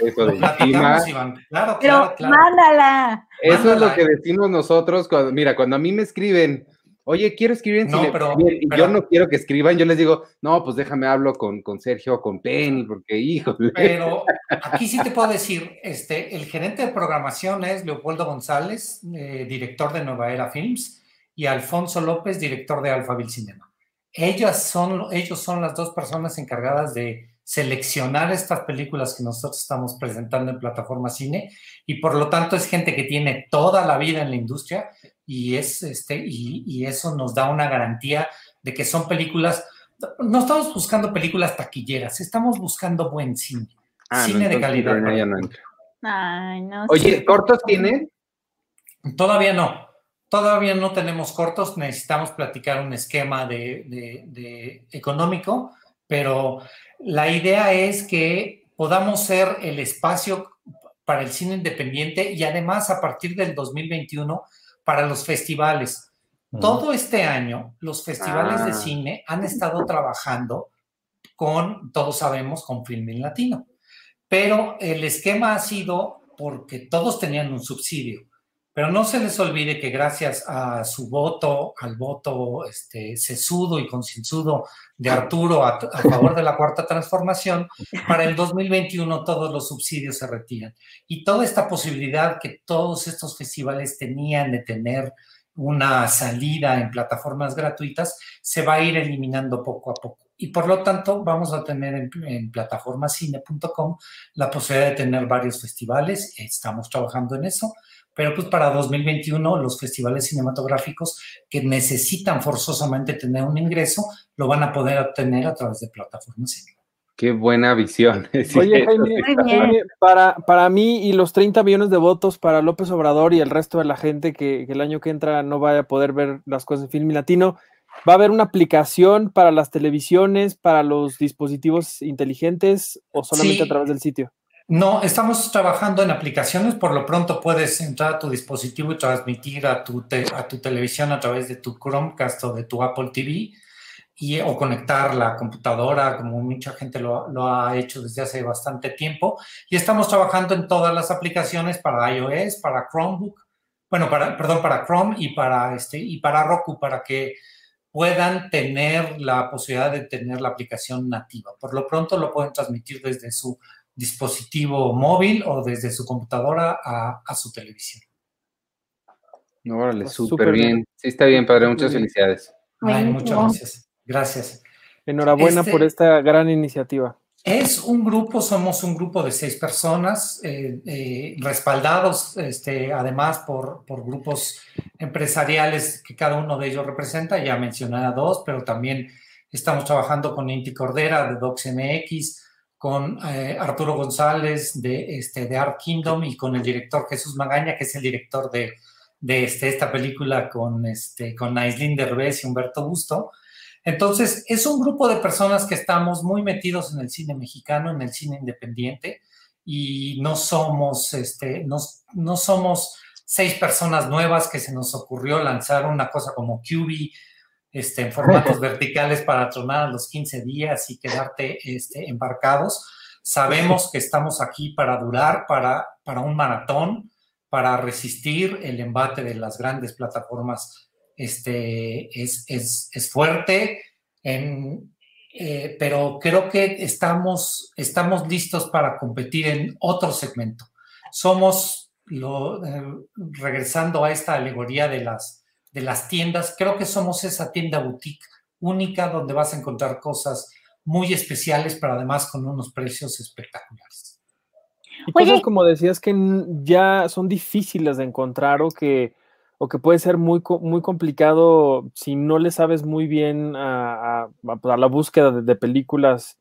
Claro, claro, claro. Mándala.
Eso es lo que decimos nosotros cuando, mira, cuando a mí me escriben, oye, quiero escribir en cine, pero, y yo no quiero que escriban, yo les digo, no, pues déjame hablo con, con Sergio con Penny, porque hijo.
Pero aquí sí te puedo decir, este, el gerente de programación es Leopoldo González, eh, director de Nueva Era Films y Alfonso López, director de Alphaville Cinema. Ellas son, ellos son las dos personas encargadas de seleccionar estas películas que nosotros estamos presentando en plataforma cine y por lo tanto es gente que tiene toda la vida en la industria y, es, este, y, eso nos da una garantía de que son películas, no estamos buscando películas taquilleras, estamos buscando buen cine, ah, cine de calidad.
Oye, ¿cortos tienen?
Todavía no. Todavía no tenemos cortos, necesitamos platicar un esquema de, económico, pero la idea es que podamos ser el espacio para el cine independiente y además a partir del 2021 para los festivales. Todo este año los festivales de ah. cine han estado trabajando con, todos sabemos, con Filmin Latino, pero el esquema ha sido porque todos tenían un subsidio Pero no se les olvide que gracias a su voto, al voto este, sesudo y concienzudo de Arturo a, a, favor de la cuarta transformación, para el 2021 todos los subsidios se retiran. Y toda esta posibilidad que todos estos festivales tenían de tener una salida en plataformas gratuitas se va a ir eliminando poco a poco. Y por lo tanto vamos a tener en, en plataformacine.com la posibilidad de tener varios festivales. Estamos trabajando en eso pero pues para 2021 los festivales cinematográficos que necesitan forzosamente tener un ingreso lo van a poder obtener a través de plataformas cine.
Qué buena visión.
Sí, Oye, Jaime, para, para mí y los 30 millones de votos para López Obrador y el resto de la gente que, que el año que entra no vaya a poder ver las cosas de Film Latino, ¿va a haber una aplicación para las televisiones, para los dispositivos inteligentes o solamente sí. a través del sitio?
No, estamos trabajando en aplicaciones. Por lo pronto puedes entrar a tu dispositivo y transmitir a tu, a tu televisión a través de tu Chromecast o de tu Apple TV y, o conectar la computadora, como mucha gente lo, lo, ha hecho desde hace bastante tiempo. Y estamos trabajando en todas las aplicaciones para iOS, para Chromebook, bueno, para, perdón, para Chrome y para, este, y para Roku, para que puedan tener la posibilidad de tener la aplicación nativa. Por lo pronto lo pueden transmitir desde su dispositivo móvil o desde su computadora a, a su televisión.
Órale, pues súper bien. bien. Sí, está bien, padre. Muchas bien. felicidades.
Ay, muchas gracias. Gracias.
Enhorabuena este, por esta gran iniciativa.
Es un grupo, somos un grupo de seis personas, eh, eh, respaldados este, además por, por, grupos empresariales que cada uno de ellos representa. Ya mencioné a dos, pero también estamos trabajando con Inti Cordera de DocsMX, con eh, Arturo González de, este, de Art Kingdom y con el director Jesús Magaña, que es el director de, de este, esta película con, este, con Aislinn Derbez y Humberto Busto. Entonces, es un grupo de personas que estamos muy metidos en el cine mexicano, en el cine independiente, y no somos, este, no, no somos seis personas nuevas que se nos ocurrió lanzar una cosa como QB este, en formatos verticales para tronar a los 15 días y quedarte este, embarcados. Sabemos que estamos aquí para durar, para, para un maratón, para resistir el embate de las grandes plataformas. Este, es, es, es fuerte, en, eh, pero creo que estamos, estamos listos para competir en otro segmento. Somos, lo, eh, regresando a esta alegoría de las, de las tiendas, creo que somos esa tienda boutique única donde vas a encontrar cosas muy especiales, pero además con unos precios espectaculares.
Y cosas Oye. como decías que ya son difíciles de encontrar o que, o que puede ser muy, muy complicado si no le sabes muy bien a, a, a la búsqueda de, de, películas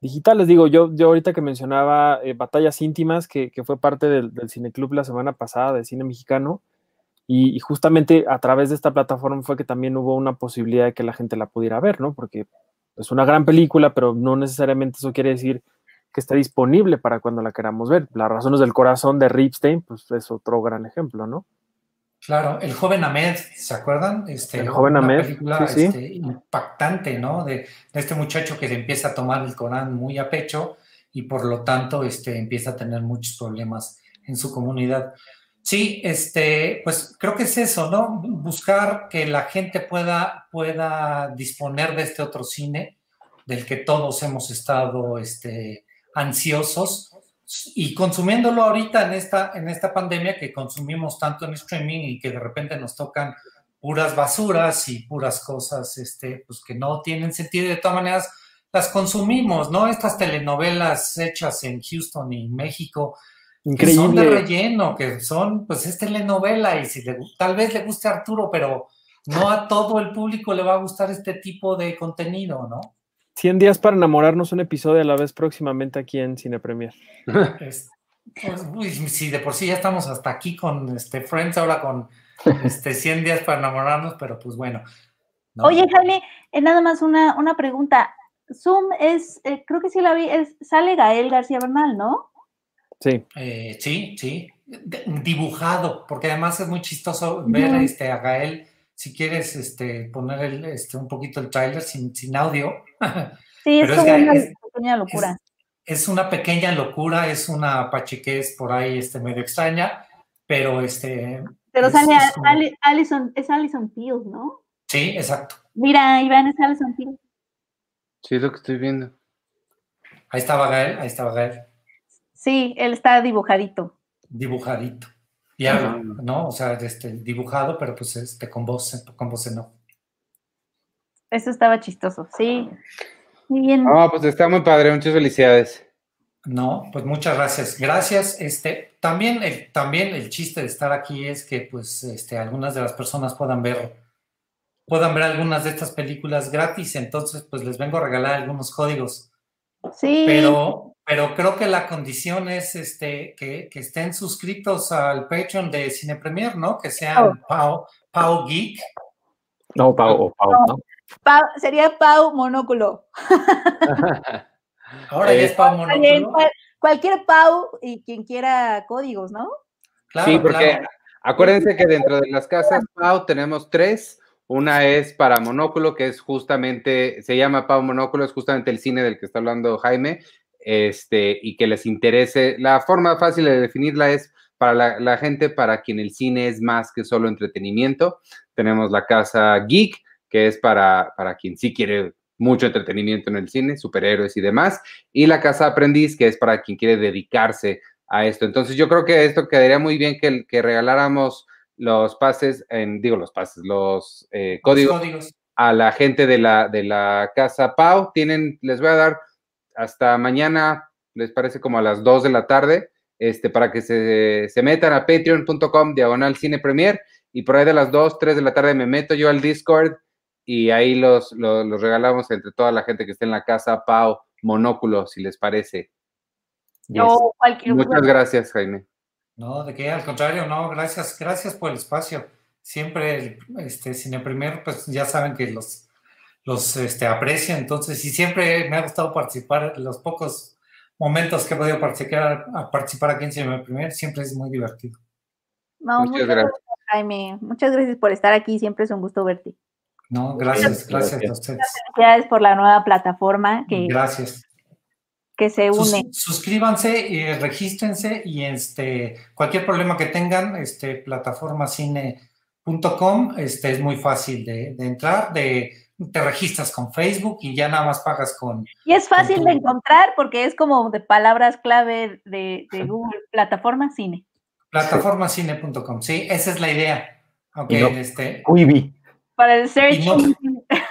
digitales. Digo, yo, yo ahorita que mencionaba eh, Batallas Íntimas, que, que fue parte del, del Cineclub la semana pasada de cine mexicano, y, y, justamente a través de esta plataforma fue que también hubo una posibilidad de que la gente la pudiera ver, ¿no? Porque es una gran película, pero no necesariamente eso quiere decir que está disponible para cuando la queramos ver. Las razones del corazón de Ripstein, pues es otro gran ejemplo, ¿no?
Claro, el joven Ahmed, ¿se acuerdan? Este,
el joven
una
Ahmed,
película
sí, sí.
Este, impactante, ¿no? De, de, este muchacho que empieza a tomar el Corán muy a pecho y por lo tanto este, empieza a tener muchos problemas en su comunidad. Sí, este, pues creo que es eso, ¿no? Buscar que la gente pueda, pueda disponer de este otro cine del que todos hemos estado este, ansiosos y consumiéndolo ahorita en esta, en esta pandemia que consumimos tanto en streaming y que de repente nos tocan puras basuras y puras cosas este, pues que no tienen sentido y de todas maneras las consumimos, ¿no? Estas telenovelas hechas en Houston y México, Increíble. Que son de relleno, que son, pues es telenovela y si le, tal vez le guste a Arturo, pero no a todo el público le va a gustar este tipo de contenido, ¿no?
100 días para enamorarnos, un episodio a la vez próximamente aquí en Cine Premier.
Es, pues, uy, si de por sí ya estamos hasta aquí con este Friends, ahora con este 100 días para enamorarnos, pero pues bueno.
¿no? Oye, Jaime, eh, nada más una, una pregunta. Zoom es, eh, creo que sí la vi, es, sale Gael García Bernal, ¿no?
Sí.
Eh, sí, sí. Dibujado, porque además es muy chistoso ver este, a Gael. Si quieres este, poner el, este, un poquito el tráiler sin, sin, audio.
Sí, es, una es, pequeña locura.
Es, es, una pequeña locura, es una pachiquez por ahí este, medio extraña, pero este,
Pero
Es-
sale
es
a-
como-
Ali- Alison, es Alison Field, ¿no?
Sí, exacto.
Mira, Iván es Alison Field.
Sí, es lo que estoy viendo.
Ahí estaba Gael, ahí estaba Gael,
Sí, él está dibujadito.
dibujadito. Y habla. ¿no? O sea, este, dibujado, pero pues este, con voz, con voz en off.
Eso estaba chistoso, sí. Muy bien.
Ah, pues está muy padre, muchas felicidades.
No, pues muchas gracias. Gracias. Este, también el, también el chiste de estar aquí es que pues este, algunas de las personas puedan ver, puedan ver algunas de estas películas gratis. Entonces, pues les vengo a regalar algunos códigos.
sí.
Pero, pero creo que la condición es este, que, que estén suscritos al Patreon de Cine Premier, ¿no? Que sean Pau, Pau Geek.
No, Pau, o Pau, ¿no?
Pau- sería Pau Monóculo.
Ahora ya es Pau Monóculo.
cual- cualquier Pau y quien quiera códigos, ¿no?
Claro,
sí, porque
claro.
acuérdense que dentro de las casas Pau tenemos tres. Una es para Monóculo, que es justamente, se llama Pau Monóculo, es justamente el cine del que está hablando Jaime, este, y que les interese. La forma fácil de definirla es para la, la gente para quien el cine es más que solo entretenimiento. Tenemos la casa Geek, que es para, para quien sí quiere mucho entretenimiento en el cine, superhéroes y demás. Y la casa Aprendiz, que es para quien quiere dedicarse a esto. Entonces yo creo que esto quedaría muy bien que, que regaláramos los pases, en, digo los pases, los eh,
Los
códigos. a la gente de la, de la casa Pau. Tienen, les voy a dar hasta mañana, les parece como a las 2 de la tarde, este, para que se, se metan a patreon.com diagonal cine premier y por ahí de las 2, 3 de la tarde me meto yo al Discord y ahí los, los, los regalamos entre toda la gente que esté en la casa Pau Monóculo, si les parece.
Yes.
Cualquier
Muchas gracias, Jaime.
No, de qué, al contrario, no, gracias, gracias por el espacio. Siempre, este, Cine Premier, pues ya saben que los, los este, aprecio, entonces, y siempre me ha gustado participar, los pocos momentos que he podido participar, a participar aquí en Cine Premier, siempre es muy divertido.
No,
Muchas
muchas,
gracias.
gracias, Jaime. Muchas gracias por estar aquí. Siempre es un gusto verte.
No, gracias, gracias a
Gracias.
ustedes.
Felicidades por la nueva plataforma que,
Gracias.
que se
Sus-
une.
suscríbanse y regístrense y este cualquier problema que tengan, este plataformacine.com, este es muy fácil de, de entrar, de te registras con Facebook y ya nada más pagas con
Y es fácil de encontrar porque es como de palabras clave de, de Google, plataforma cine.
plataformacine.com. Sí, esa es la idea. Ok,
Y no-
este,
Quibi.
Para el search.
No-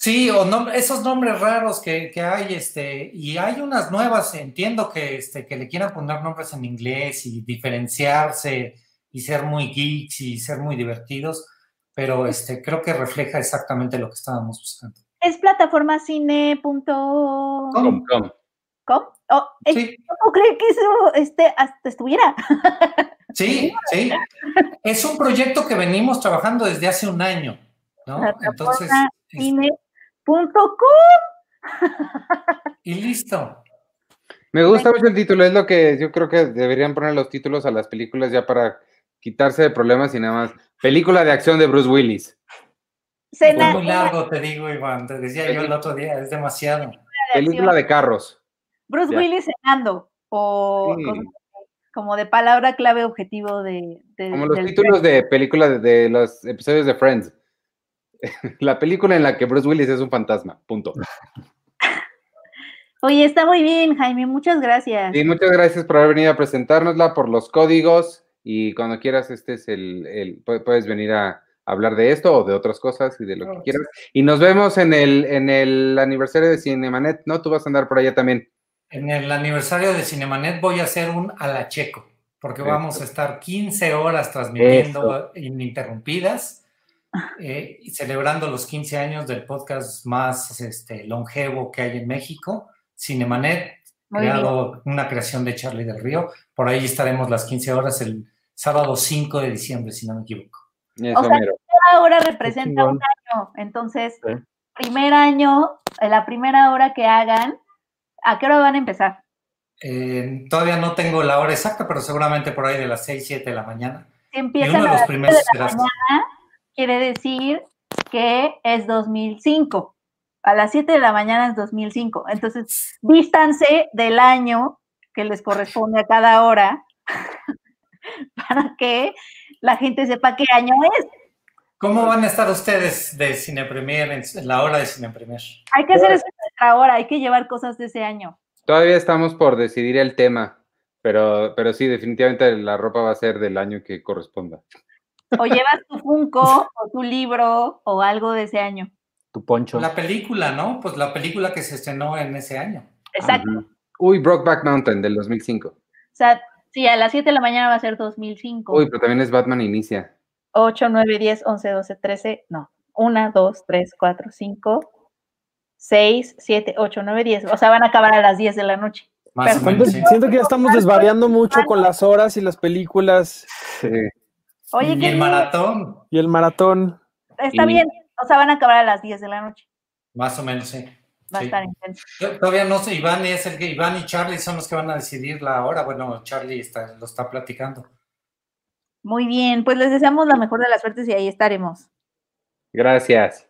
Sí, o nom- esos nombres raros que, que hay, este, y hay unas nuevas, entiendo que, este, que le quieran poner nombres en inglés y diferenciarse y ser muy geeks y ser muy divertidos, pero este, creo que refleja exactamente lo que estábamos buscando.
Es plataformacine.com.
Com, com.
Oh, es-
Sí,
¿Cómo cree que eso este, hasta estuviera?
sí, sí. Es un proyecto que venimos trabajando desde hace un año, ¿no? Entonces, y listo.
Me gusta mucho el título, es lo que yo creo que deberían poner los títulos a las películas ya para quitarse de problemas y nada más. Película de acción de Bruce Willis,
Cena,
muy largo, te digo, Iván, te decía yo el otro día, es demasiado.
película de carros.
Bruce
ya.
Willis cenando. O
Sí.
como de palabra clave objetivo de. de-
Como los títulos de películas de, de los episodios de Friends. La película en la que Bruce Willis es un fantasma, punto.
Oye, está muy bien, Jaime, muchas gracias.
Y muchas gracias por haber venido a presentárnosla, por los códigos y cuando quieras, este es el, el- pu- puedes venir a hablar de esto o de otras cosas y de lo que quieras. Y nos vemos en el, en el aniversario de Cinemanet, ¿no? Tú vas a andar por allá también.
En el aniversario de Cinemanet voy a hacer un alacheco, porque vamos a estar 15 horas transmitiendo ininterrumpidas eh, y celebrando los 15 años del podcast más este, longevo que hay en México, Cinemanet, creado una creación de Charlie del Río. Por ahí estaremos las 15 horas el sábado 5 de diciembre, si no me equivoco.
Eso,
O sea. Cada hora representa un año. Entonces, primer año, la primera hora que hagan, ¿a qué hora van a empezar?
Eh, todavía no tengo la hora exacta, pero seguramente por ahí de las 6, 7 de la mañana.
Si
Y
empiezan
de
a
los primeros
siete de la mañana, quiere decir que es 2005. A las 7 de la mañana es 2005. Entonces, vístanse del año que les corresponde a cada hora para que la gente sepa qué año es.
¿Cómo van a estar ustedes de Cine Premier en la hora de Cine Premier?
Hay que hacer eso en nuestra hora, hay que llevar cosas de ese año.
Todavía estamos por decidir el tema, pero, pero sí, definitivamente la ropa va a ser del año que corresponda.
O llevas tu Funko o tu libro o algo de ese año.
Tu poncho.
La película, ¿no? Pues la película que se estrenó en ese año.
Exacto.
Uy, Brokeback Mountain del 2005.
O sea, sí, a las 7 de la mañana va a ser 2005.
Uy, pero también es Batman Inicia.
8, 9, 10, 11, 12, 13, no. 1, 2, 3, 4, 5, 6, 7, 8, 9, 10. O sea, van a acabar a las 10 de la noche.
Más o menos, sí.
siento que ya estamos desvariando mucho con las horas y las películas
Sí.
Oye,
y el maratón,
y el maratón.
está
y-
bien. O sea, van a acabar a las 10 de la noche.
más o menos, sí.
Va a estar intenso.
Yo Todavía no sé, Iván es el que Iván y Charlie son los que van a decidir la hora. Bueno, Charlie está, lo está platicando.
Muy bien, pues les deseamos la mejor de las suertes y ahí estaremos.
Gracias.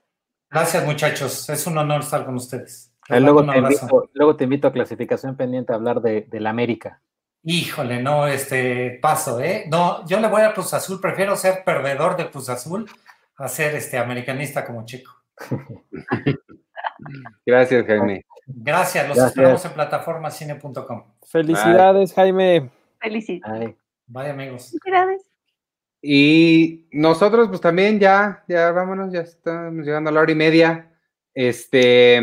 Gracias, muchachos. Es un honor estar con ustedes.
Luego, te invito, luego te invito a clasificación pendiente a hablar de, de la América.
Híjole, no, este paso, ¿eh? No, yo le voy a Cruz Azul, prefiero ser perdedor de Cruz Azul a ser este americanista como chico.
Gracias, Jaime.
Gracias, los
Gracias.
esperamos en plataformacine.com.
Felicidades, Jaime.
Felicidades.
Ay,
Bye, amigos.
Felicidades.
Y nosotros, pues también ya, ya vámonos, ya estamos llegando a la hora y media. Este,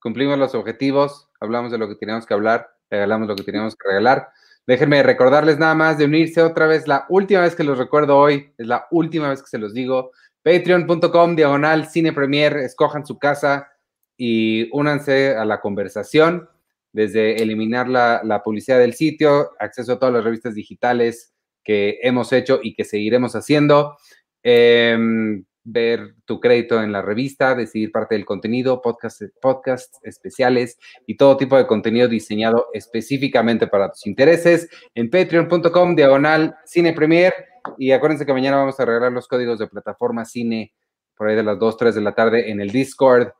cumplimos los objetivos, hablamos de lo que teníamos que hablar, regalamos lo que teníamos que regalar. Déjenme recordarles nada más de unirse otra vez, la última vez que los recuerdo hoy, es la última vez que se los digo. Patreon.com, diagonal, cine premier, escojan su casa y únanse a la conversación, desde eliminar la, publicidad del sitio, acceso a todas las revistas digitales, que hemos hecho y que seguiremos haciendo. Em, ver tu crédito en la revista, decidir parte del contenido, podcasts podcast especiales y todo tipo de contenido diseñado específicamente para tus intereses en patreon.com diagonal cine premier y acuérdense que mañana vamos a regalar los códigos de plataforma cine por ahí de las 2, 3 de la tarde en el Discord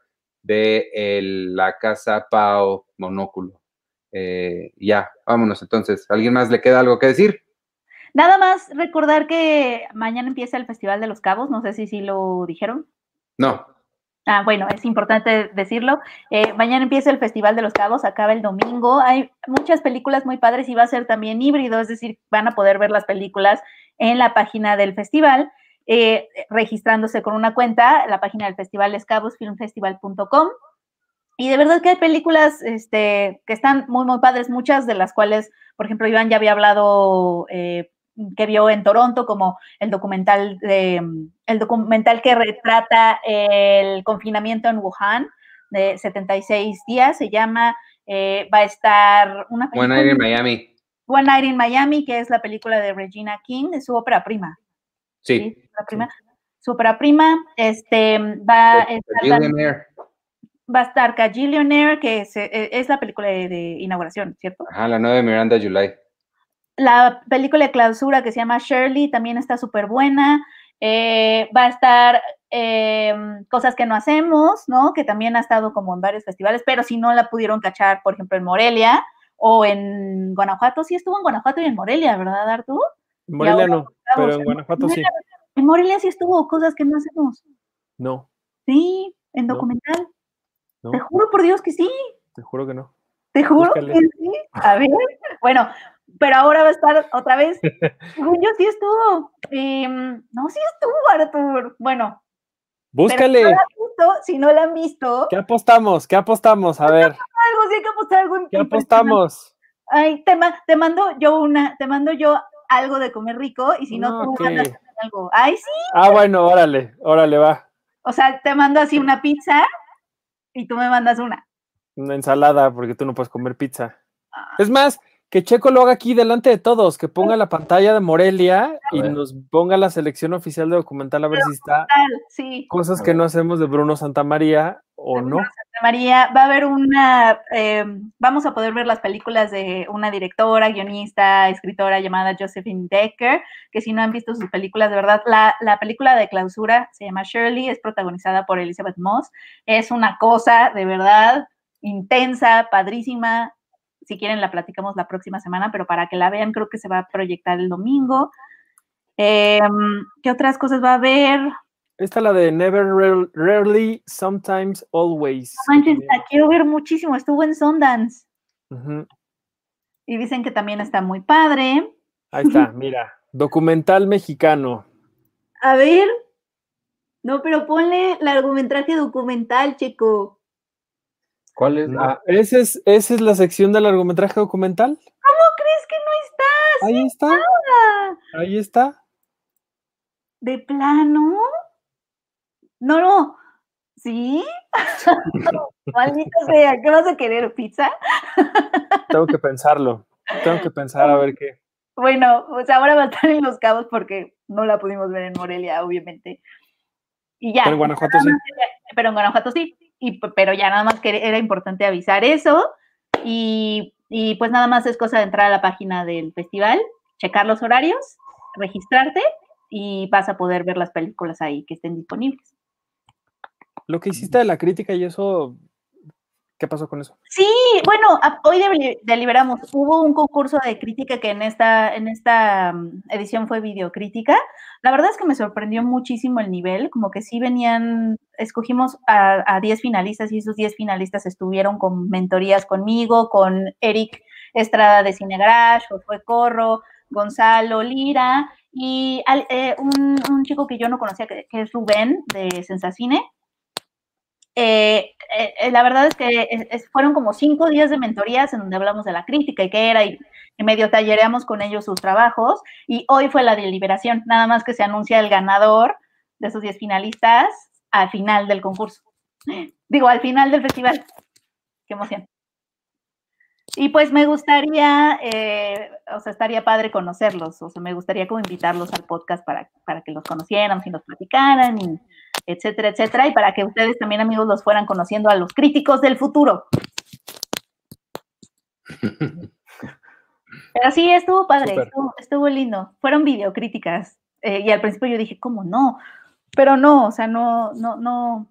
de el- la casa Pau Monóculo. Eh, ya, vámonos entonces. ¿Alguien más le queda algo que decir?
Nada más recordar que mañana empieza el Festival de los Cabos, no sé si sí lo dijeron.
No.
Ah, bueno, es importante decirlo. Eh, mañana empieza el Festival de los Cabos, acaba el domingo. Hay muchas películas muy padres y va a ser también híbrido, es decir, van a poder ver las películas en la página del festival, eh, registrándose con una cuenta. La página del festival es cabosfilmfestival.com. Y de verdad que hay películas este, que están muy, muy padres, muchas de las cuales, por ejemplo, Iván ya había hablado eh, que vio en Toronto, como el documental, de, el documental que retrata el confinamiento en Wuhan de 76 días, se llama, eh, va a estar una
One Night in Miami.
One Night in Miami, que es la película de Regina King, de su ópera prima.
Sí.
La prima, su ópera prima, este, va a estar va a estar Cajillionaire, que es, eh, es la película de, de inauguración, ¿cierto?
Ajá, la nueva de Miranda July.
La película de clausura que se llama Shirley también está súper buena. Eh, va a estar eh, Cosas que no hacemos, ¿no? Que también ha estado como en varios festivales, pero si no la pudieron cachar, por ejemplo, en Morelia o en Guanajuato, sí estuvo en Guanajuato y en Morelia, ¿verdad, Arturo?
Morelia no, pero en Guanajuato sí.
En Morelia sí estuvo Cosas que no hacemos.
No,
Sí, en documental.
no,
Te juro por Dios que sí.
te juro que no.
Te juro
Búscale.
que sí. A ver, bueno, pero ahora va a estar otra vez. Según yo sí estuvo. Em, no, sí estuvo, Artur. Bueno,
Búscale.
si no la han visto,
¿Qué apostamos? ¿Qué apostamos? A ver,
algo sí hay que apostar algo
¿qué apostamos?
Ay, te, ma- te mando yo una, te mando yo algo de comer rico y si no, tú
Ok.
mandas algo. Ay, sí.
Ah, bueno, órale, órale, va.
O sea, te mando así una pizza y tú me mandas una.
Una ensalada, porque tú no puedes comer pizza. Es más, que Checo lo haga aquí delante de todos, que ponga la pantalla de Morelia y nos ponga la selección oficial de documental a ver si está
sí.
cosas que no hacemos de Bruno Santamaría o no.
María, va a haber una, eh, vamos a poder ver las películas de una directora, guionista, escritora llamada Josephine Decker, que si no han visto sus películas, de verdad, la, la película de clausura se llama Shirley, es protagonizada por Elizabeth Moss, es una cosa de verdad intensa, padrísima, si quieren la platicamos la próxima semana, pero para que la vean creo que se va a proyectar el domingo. Em, ¿Qué otras cosas va a haber?
Esta la de Never, Rarely, Sometimes, Always.
manches, la quiero ver muchísimo. Estuvo en Sundance. Y dicen que también está muy padre.
Ahí está, mira. Documental mexicano.
A ver. No, pero ponle largometraje documental, chico.
¿Cuál es?
Ah, ¿esa, es, ¿Esa es la sección del largometraje documental?
¿Cómo crees que no está?
Ahí está. Ahí está.
¿De plano? No, no. ¿Sí? Maldita sea, ¿qué vas a querer? ¿Pizza?
Tengo que pensarlo. Tengo que pensar a ver qué.
Bueno, pues ahora va a estar en Los Cabos porque no la pudimos ver en Morelia, obviamente. Y ya.
Pero en Guanajuato sí.
Pero en Guanajuato sí. Y, pero ya nada más que era importante avisar eso. Y, y pues nada más es cosa de entrar a la página del festival, checar los horarios, registrarte y vas a poder ver las películas ahí que estén disponibles.
Lo que hiciste de la crítica y eso, ¿qué pasó con eso?
Sí, bueno, hoy deliberamos. Hubo un concurso de crítica que en esta, en esta mm, edición fue videocrítica. La verdad es que me sorprendió muchísimo el nivel, como que sí venían, escogimos a 10 finalistas y esos 10 finalistas estuvieron con mentorías conmigo, con Eric Estrada de Cine Garage, fue Corro, Gonzalo Lira y eh, un, chico que yo no conocía, que, es Rubén de Sensacine. Eh, eh, la verdad es que fueron como cinco días de mentorías en donde hablamos de la crítica y qué era, y, medio tallereamos con ellos sus trabajos. Y hoy fue la deliberación, nada más que se anuncia el ganador de esos diez finalistas al final del concurso. Digo, al final del festival. Qué emoción. Y pues me gustaría, eh, o sea, estaría padre conocerlos, o sea, me gustaría como invitarlos al podcast para, para que los conocieran, y nos platicaran, y etcétera, etcétera, y para que ustedes también, amigos, los fueran conociendo a los críticos del futuro. Pero sí, estuvo padre, estuvo, lindo. Fueron videocríticas. Eh, y al principio yo dije, ¿cómo no? Pero no, o sea, no, no, no.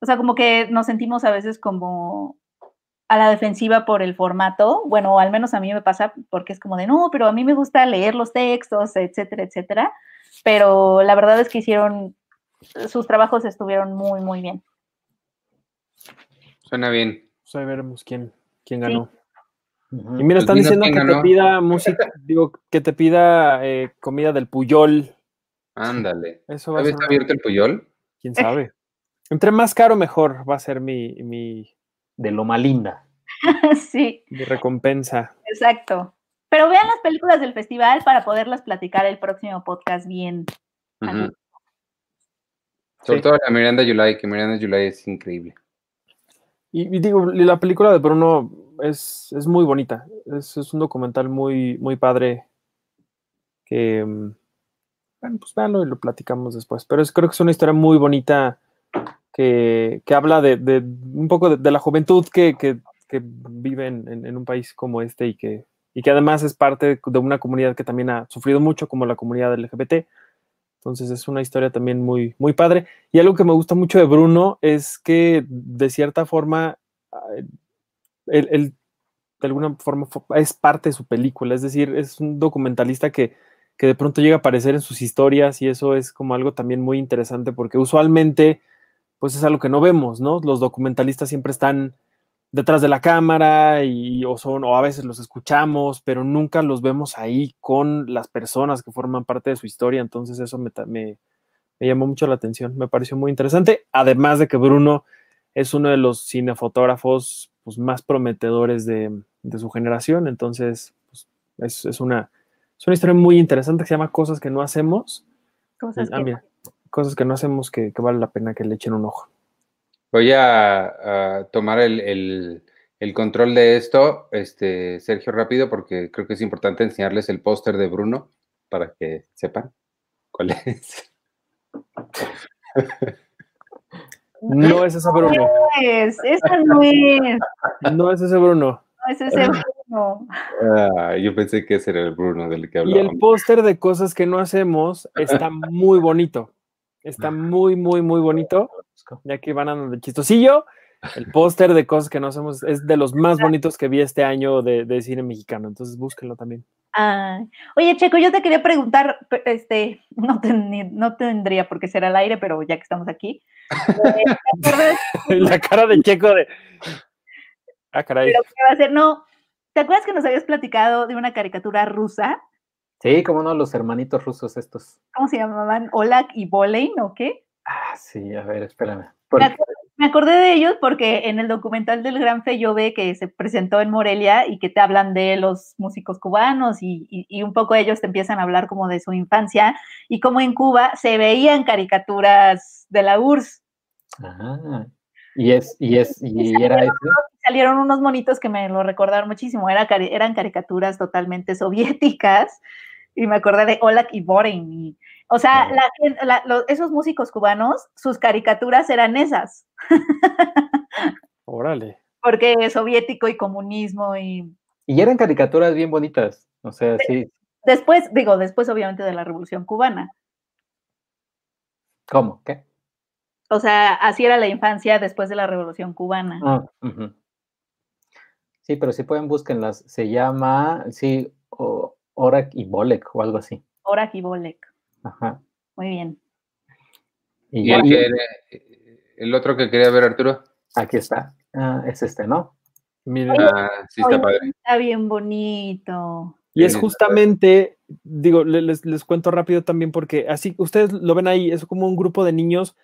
O sea, como que nos sentimos a veces como a la defensiva por el formato, bueno, al menos a mí me pasa porque es como de, no, pero a mí me gusta leer los textos, etcétera, etcétera, pero la verdad es que hicieron, sus trabajos estuvieron muy, muy bien.
Suena bien.
Pues ahí veremos quién, quién ganó. Y mira, están diciendo que te pida música, digo, que te pida eh, comida del Puyol.
Ándale. Eso va ¿Está abierto el Puyol?
¿Quién sabe? Entre más caro, mejor va a ser mi, mi
de Loma Linda.
sí.
De recompensa.
Exacto. Pero vean las películas del festival para poderlas platicar el próximo podcast bien.
Sobre todo la Miranda July, que Miranda July es increíble.
Y, digo, la película de Bruno es, muy bonita. Es, un documental muy, muy padre. Que, mm, bueno, pues véanlo y lo platicamos después. Pero es, creo que es una historia muy bonita que, habla de, un poco de, la juventud que, vive en, un país como este y que, y que además es parte de una comunidad que también ha sufrido mucho, como la comunidad LGBT. Entonces es una historia también muy, muy padre. Y algo que me gusta mucho de Bruno es que de cierta forma, él, de alguna forma es parte de su película. Es decir, es un documentalista que, que de pronto llega a aparecer en sus historias y eso es como algo también muy interesante porque usualmente pues es algo que no vemos, ¿no? Los documentalistas siempre están detrás de la cámara y o son o a veces los escuchamos, pero nunca los vemos ahí con las personas que forman parte de su historia, entonces eso me, me, llamó mucho la atención, me pareció muy interesante, además de que Bruno es uno de los cinefotógrafos pues, más prometedores de, su generación, entonces pues, es, una, es una historia muy interesante que se llama Cosas que no hacemos.
Cosas ah, que
cosas que no hacemos que, vale la pena que le echen un ojo.
Voy a, tomar el, control de esto, este, Sergio, rápido, porque creo que es importante enseñarles el póster de Bruno para que sepan cuál es.
No es ese Bruno.
No es, esa no es.
No es ese Bruno.
No es ese Bruno.
Ah, yo pensé que ese era el Bruno del que hablaba.
Y el póster de cosas que no hacemos está muy bonito. Está muy, muy, muy bonito. Ya que van a de chistosillo. El póster de cosas que no hacemos es de los más bonitos que vi este año de, de cine mexicano, entonces búsquenlo también.
Ah, oye, Checo, yo te quería preguntar, este, no, ten- no tendría por qué ser al aire, pero ya que estamos aquí. eh, ¿te acuerdas?
La cara de Checo de. Ah, caray.
Pero, ¿qué va a hacer? No, ¿te acuerdas que nos habías platicado de una caricatura rusa?
Sí, como no, los hermanitos rusos estos.
¿Cómo se llamaban? ¿Olak y Boleyn o qué?
Ah, sí, a ver, espérame.
Me acordé de ellos porque en el documental del Gran Feyove que se presentó en Morelia y que te hablan de los músicos cubanos y, y- y un poco ellos te empiezan a hablar como de su infancia y como en Cuba se veían caricaturas de la URSS.
Ajá. Y es, y es, y era ese.
Salieron unos monitos que me lo recordaron muchísimo, Era eran caricaturas totalmente soviéticas y me acordé de Olak y Borin. y- o sea, la gen- la- los- esos músicos cubanos, sus caricaturas eran esas.
Órale.
porque es soviético y comunismo y
Y eran caricaturas bien bonitas. O sea, sí.
después, digo, después obviamente de la Revolución Cubana.
¿Cómo? ¿Qué?
O sea, así era la infancia después de la Revolución Cubana.
Ah. Sí, pero si pueden, búsquenlas. Se llama, sí, o- Orak y Bolek o algo así.
Orak y Bolek.
Ajá.
Muy bien.
Y
Y el, que era- el otro que quería ver, Arturo.
aquí está. Ah, es este, ¿no?
Miren.
Ah, sí, está
Oye,
padre.
Está bien bonito.
Y es justamente, digo, le- les, les cuento rápido también porque así ustedes lo ven ahí, es como un grupo de niños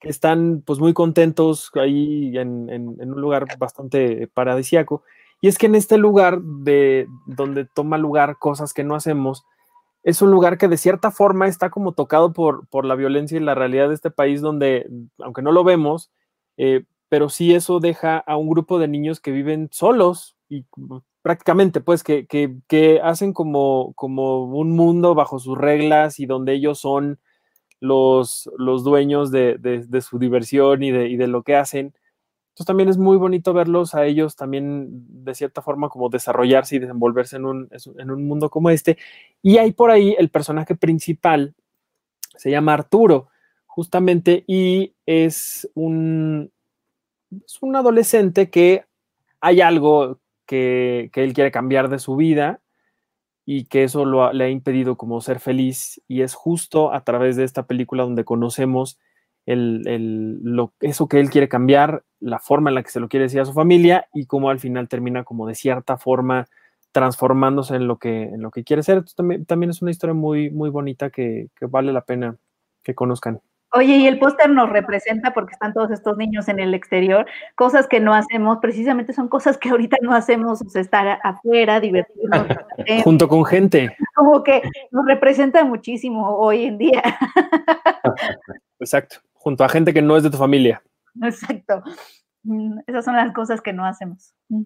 que están pues muy contentos ahí en, en- en un lugar bastante paradisiaco. Y es que en este lugar de donde toma lugar cosas que no hacemos, es un lugar que de cierta forma está como tocado por, por la violencia y la realidad de este país donde, aunque no lo vemos, eh, pero sí eso deja a un grupo de niños que viven solos y prácticamente, pues, que, que- hacen como, como un mundo bajo sus reglas y donde ellos son los, los dueños de, de- de su diversión y de, y de lo que hacen. Entonces también es muy bonito verlos a ellos también de cierta forma como desarrollarse y desenvolverse en un, en un mundo como este. Y hay por ahí el personaje principal, se llama Arturo, justamente, y es un, es un adolescente que hay algo que, que él quiere cambiar de su vida y que eso le ha impedido como ser feliz y es justo a través de esta película donde conocemos el, el- lo, eso que él quiere cambiar, la forma en la que se lo quiere decir a su familia y cómo al final termina como de cierta forma transformándose en lo que, en lo que quiere ser. Entonces, también, también es una historia muy, muy bonita que, que vale la pena que conozcan.
Oye, y el póster nos representa porque están todos estos niños en el exterior, cosas que no hacemos, precisamente son cosas que ahorita no hacemos, o sea, estar afuera, divertirnos,
Junto con gente.
como que nos representa muchísimo hoy en día.
Exacto. Junto a gente que no es de tu familia.
Exacto. Mm, Esas son las cosas que no hacemos. Mm.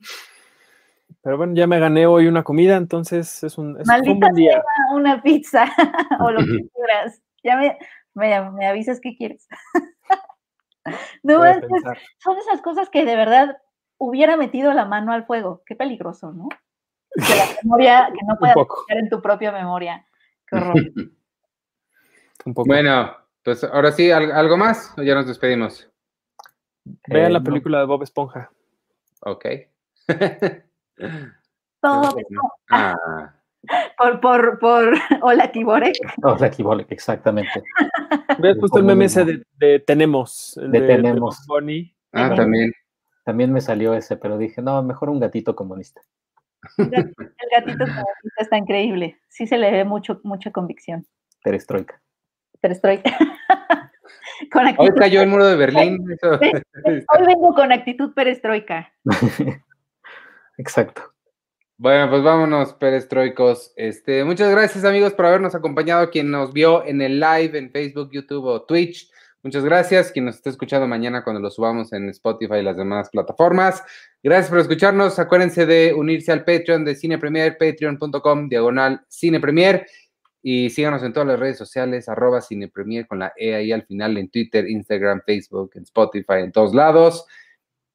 Pero bueno, ya me gané hoy una comida, entonces es un, es fue un
Maldita
buen día.
sea una pizza o lo que quieras. Ya me, me, me avisas qué quieres. no, es son esas cosas que de verdad hubiera metido la mano al fuego. Qué peligroso, ¿no? Que la memoria, que no puedas en tu propia memoria. Qué horror.
Un poco.
Bueno, pues ahora sí, ¿al- ¿algo más? ¿O ya nos despedimos?
Vean
Eh,
la
no.
película de Bob Esponja.
Ok.
Todo
Ah,
por, por, por Hola Kiborek.
Hola, Bolek, exactamente.
¿Ves puesto el meme ese de, de Tenemos? el
De
de-
Tenemos.
Ah, también.
También me salió ese, pero dije, no, mejor un gatito comunista.
El gatito comunista está increíble. Sí se le ve mucho, mucha convicción.
Perestroika.
Con
Hoy cayó el muro de Berlín.
Hoy vengo con actitud perestroika.
Exacto.
Bueno, pues vámonos, perestroicos. Este, muchas gracias, amigos, por habernos acompañado. Quien nos vio en el live en Facebook, YouTube o Twitch, muchas gracias. Quien nos esté escuchando mañana cuando lo subamos en Spotify y las demás plataformas. Gracias por escucharnos. Acuérdense de unirse al Patreon de Cine Premier, patreon.com, diagonal Cine Premier. Y síganos en todas las redes sociales, arroba Cine Premier con la E ahí al final, en Twitter, Instagram, Facebook, en Spotify, en todos lados.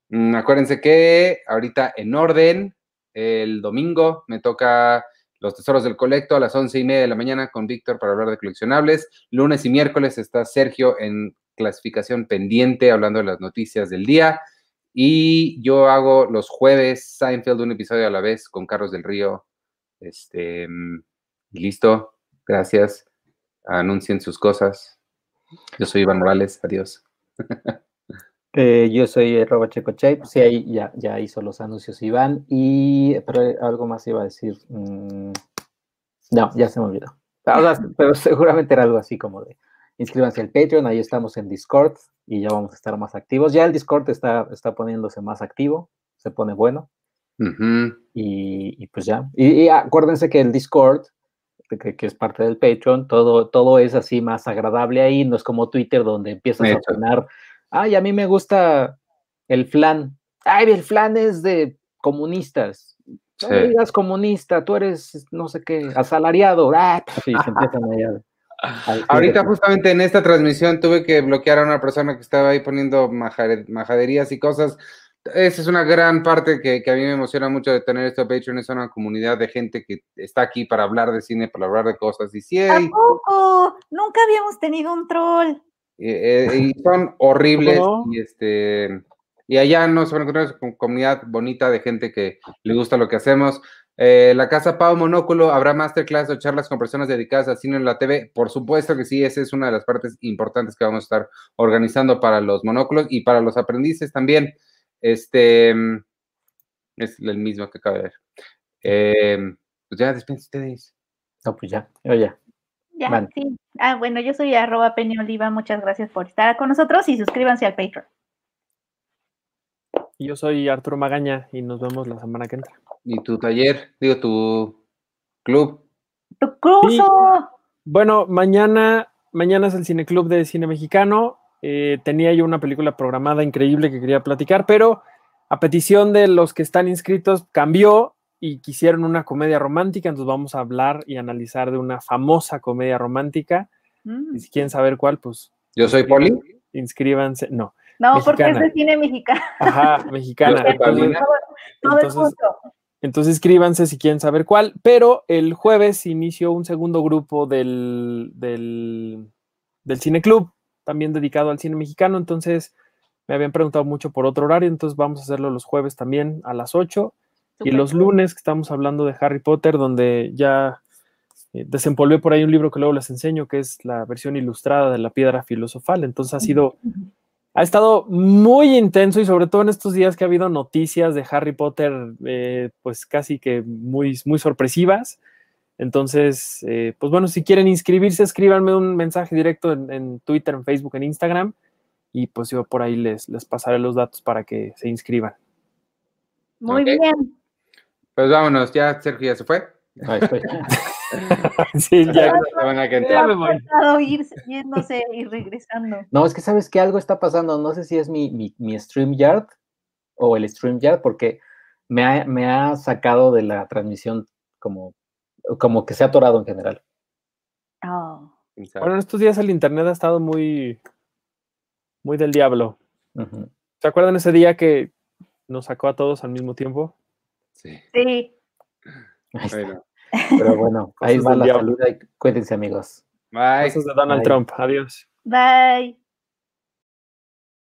Mm, acuérdense que ahorita en orden, el domingo me toca Los Tesoros del Colecto a las once y media de la mañana con Víctor para hablar de coleccionables. Lunes y miércoles está Sergio en clasificación pendiente hablando de las noticias del día. Y yo hago los jueves Seinfeld un episodio a la vez con Carlos del Río. Este, mm, listo. Gracias. Anuncien sus cosas. Yo soy Iván Morales. Adiós.
Eh, yo soy Roba Checoche, sí, ahí ya, ya hizo los anuncios Iván, y pero algo más iba a decir. Mm, no, ya se me olvidó. pero seguramente era algo así como de inscríbanse al Patreon, ahí estamos en Discord y ya vamos a estar más activos. Ya el Discord está, está poniéndose más activo, se pone bueno. y, pues ya. Y, acuérdense que el Discord, que, que, es parte del Patreon, todo, todo es así más agradable ahí, no es como Twitter donde empiezas a opinar Ay, a mí me gusta el flan. Ay, el flan es de comunistas. No digas comunista, tú eres no sé qué, asalariado. Ah, sí, se empiezan
Ahorita justamente en esta transmisión tuve que bloquear a una persona que estaba ahí poniendo majaderías y cosas. Esa es una gran parte que, a mí me emociona mucho de tener esto Patreon, es una comunidad de gente que está aquí para hablar de cine, para hablar de cosas. Y sí,
poco? Nunca habíamos tenido un troll.
Eh, eh, y son horribles y este y allá nos van a encontrar una comunidad bonita de gente que le gusta lo que hacemos. Eh, la Casa Pau Monóculo, habrá masterclass o charlas con personas dedicadas al cine en la TV. Por supuesto que sí, esa es una de las partes importantes que vamos a estar organizando para los monóculos y para los aprendices también. Este es el mismo que acaba de ver. pues ya, después ustedes.
No, pues ya, yo ya.
Ya, sí. Ah, bueno, yo soy arroba Oliva. Muchas gracias por estar con nosotros y suscríbanse al Patreon.
Yo soy Arturo Magaña y nos vemos la semana que entra.
¿Y tu taller? Digo, tu club.
¡Tu club!
Bueno, mañana, mañana es el Cine Club de Cine Mexicano. Eh, tenía yo una película programada increíble que quería platicar, pero a petición de los que están inscritos cambió y quisieron una comedia romántica, entonces vamos a hablar y analizar de una famosa comedia romántica. Mm. Y si quieren saber cuál, pues.
Yo soy Poli.
Inscríbanse. No.
No, porque es de cine mexicano.
Ajá, mexicana. entonces, entonces, inscríbanse si quieren saber cuál. Pero el jueves inició un segundo grupo del, del, del Cine Club, también dedicado al cine mexicano. Entonces me habían preguntado mucho por otro horario, entonces vamos a hacerlo los jueves también a las 8 y los lunes que estamos hablando de Harry Potter, donde ya eh, desempolvé por ahí un libro que luego les enseño, que es la versión ilustrada de la piedra filosofal. Entonces ha sido, ha estado muy intenso y sobre todo en estos días que ha habido noticias de Harry Potter, eh, pues casi que muy, muy sorpresivas. Entonces, eh, pues bueno, si quieren inscribirse, escríbanme un mensaje directo en, Twitter, en Facebook, en Instagram y pues yo por ahí les, les pasaré los datos para que se inscriban.
Muy bien.
Pues vámonos, ya Sergio ya se fue.
sí, ya,
ya me voy. ir yéndose y regresando.
No, es que sabes que algo está pasando. No sé si es mi, mi, mi StreamYard o el StreamYard, porque me ha, me ha sacado de la transmisión como, como que se ha atorado en general.
Oh.
Bueno, en estos días el internet ha estado muy, muy del diablo. ¿Se acuerdan ese día que nos sacó a todos al mismo tiempo?
Sí. Sí.
Pero bueno, ahí va la salud. Cuídense, amigos.
Bye.
Besos de Donald Trump. Adiós.
Bye.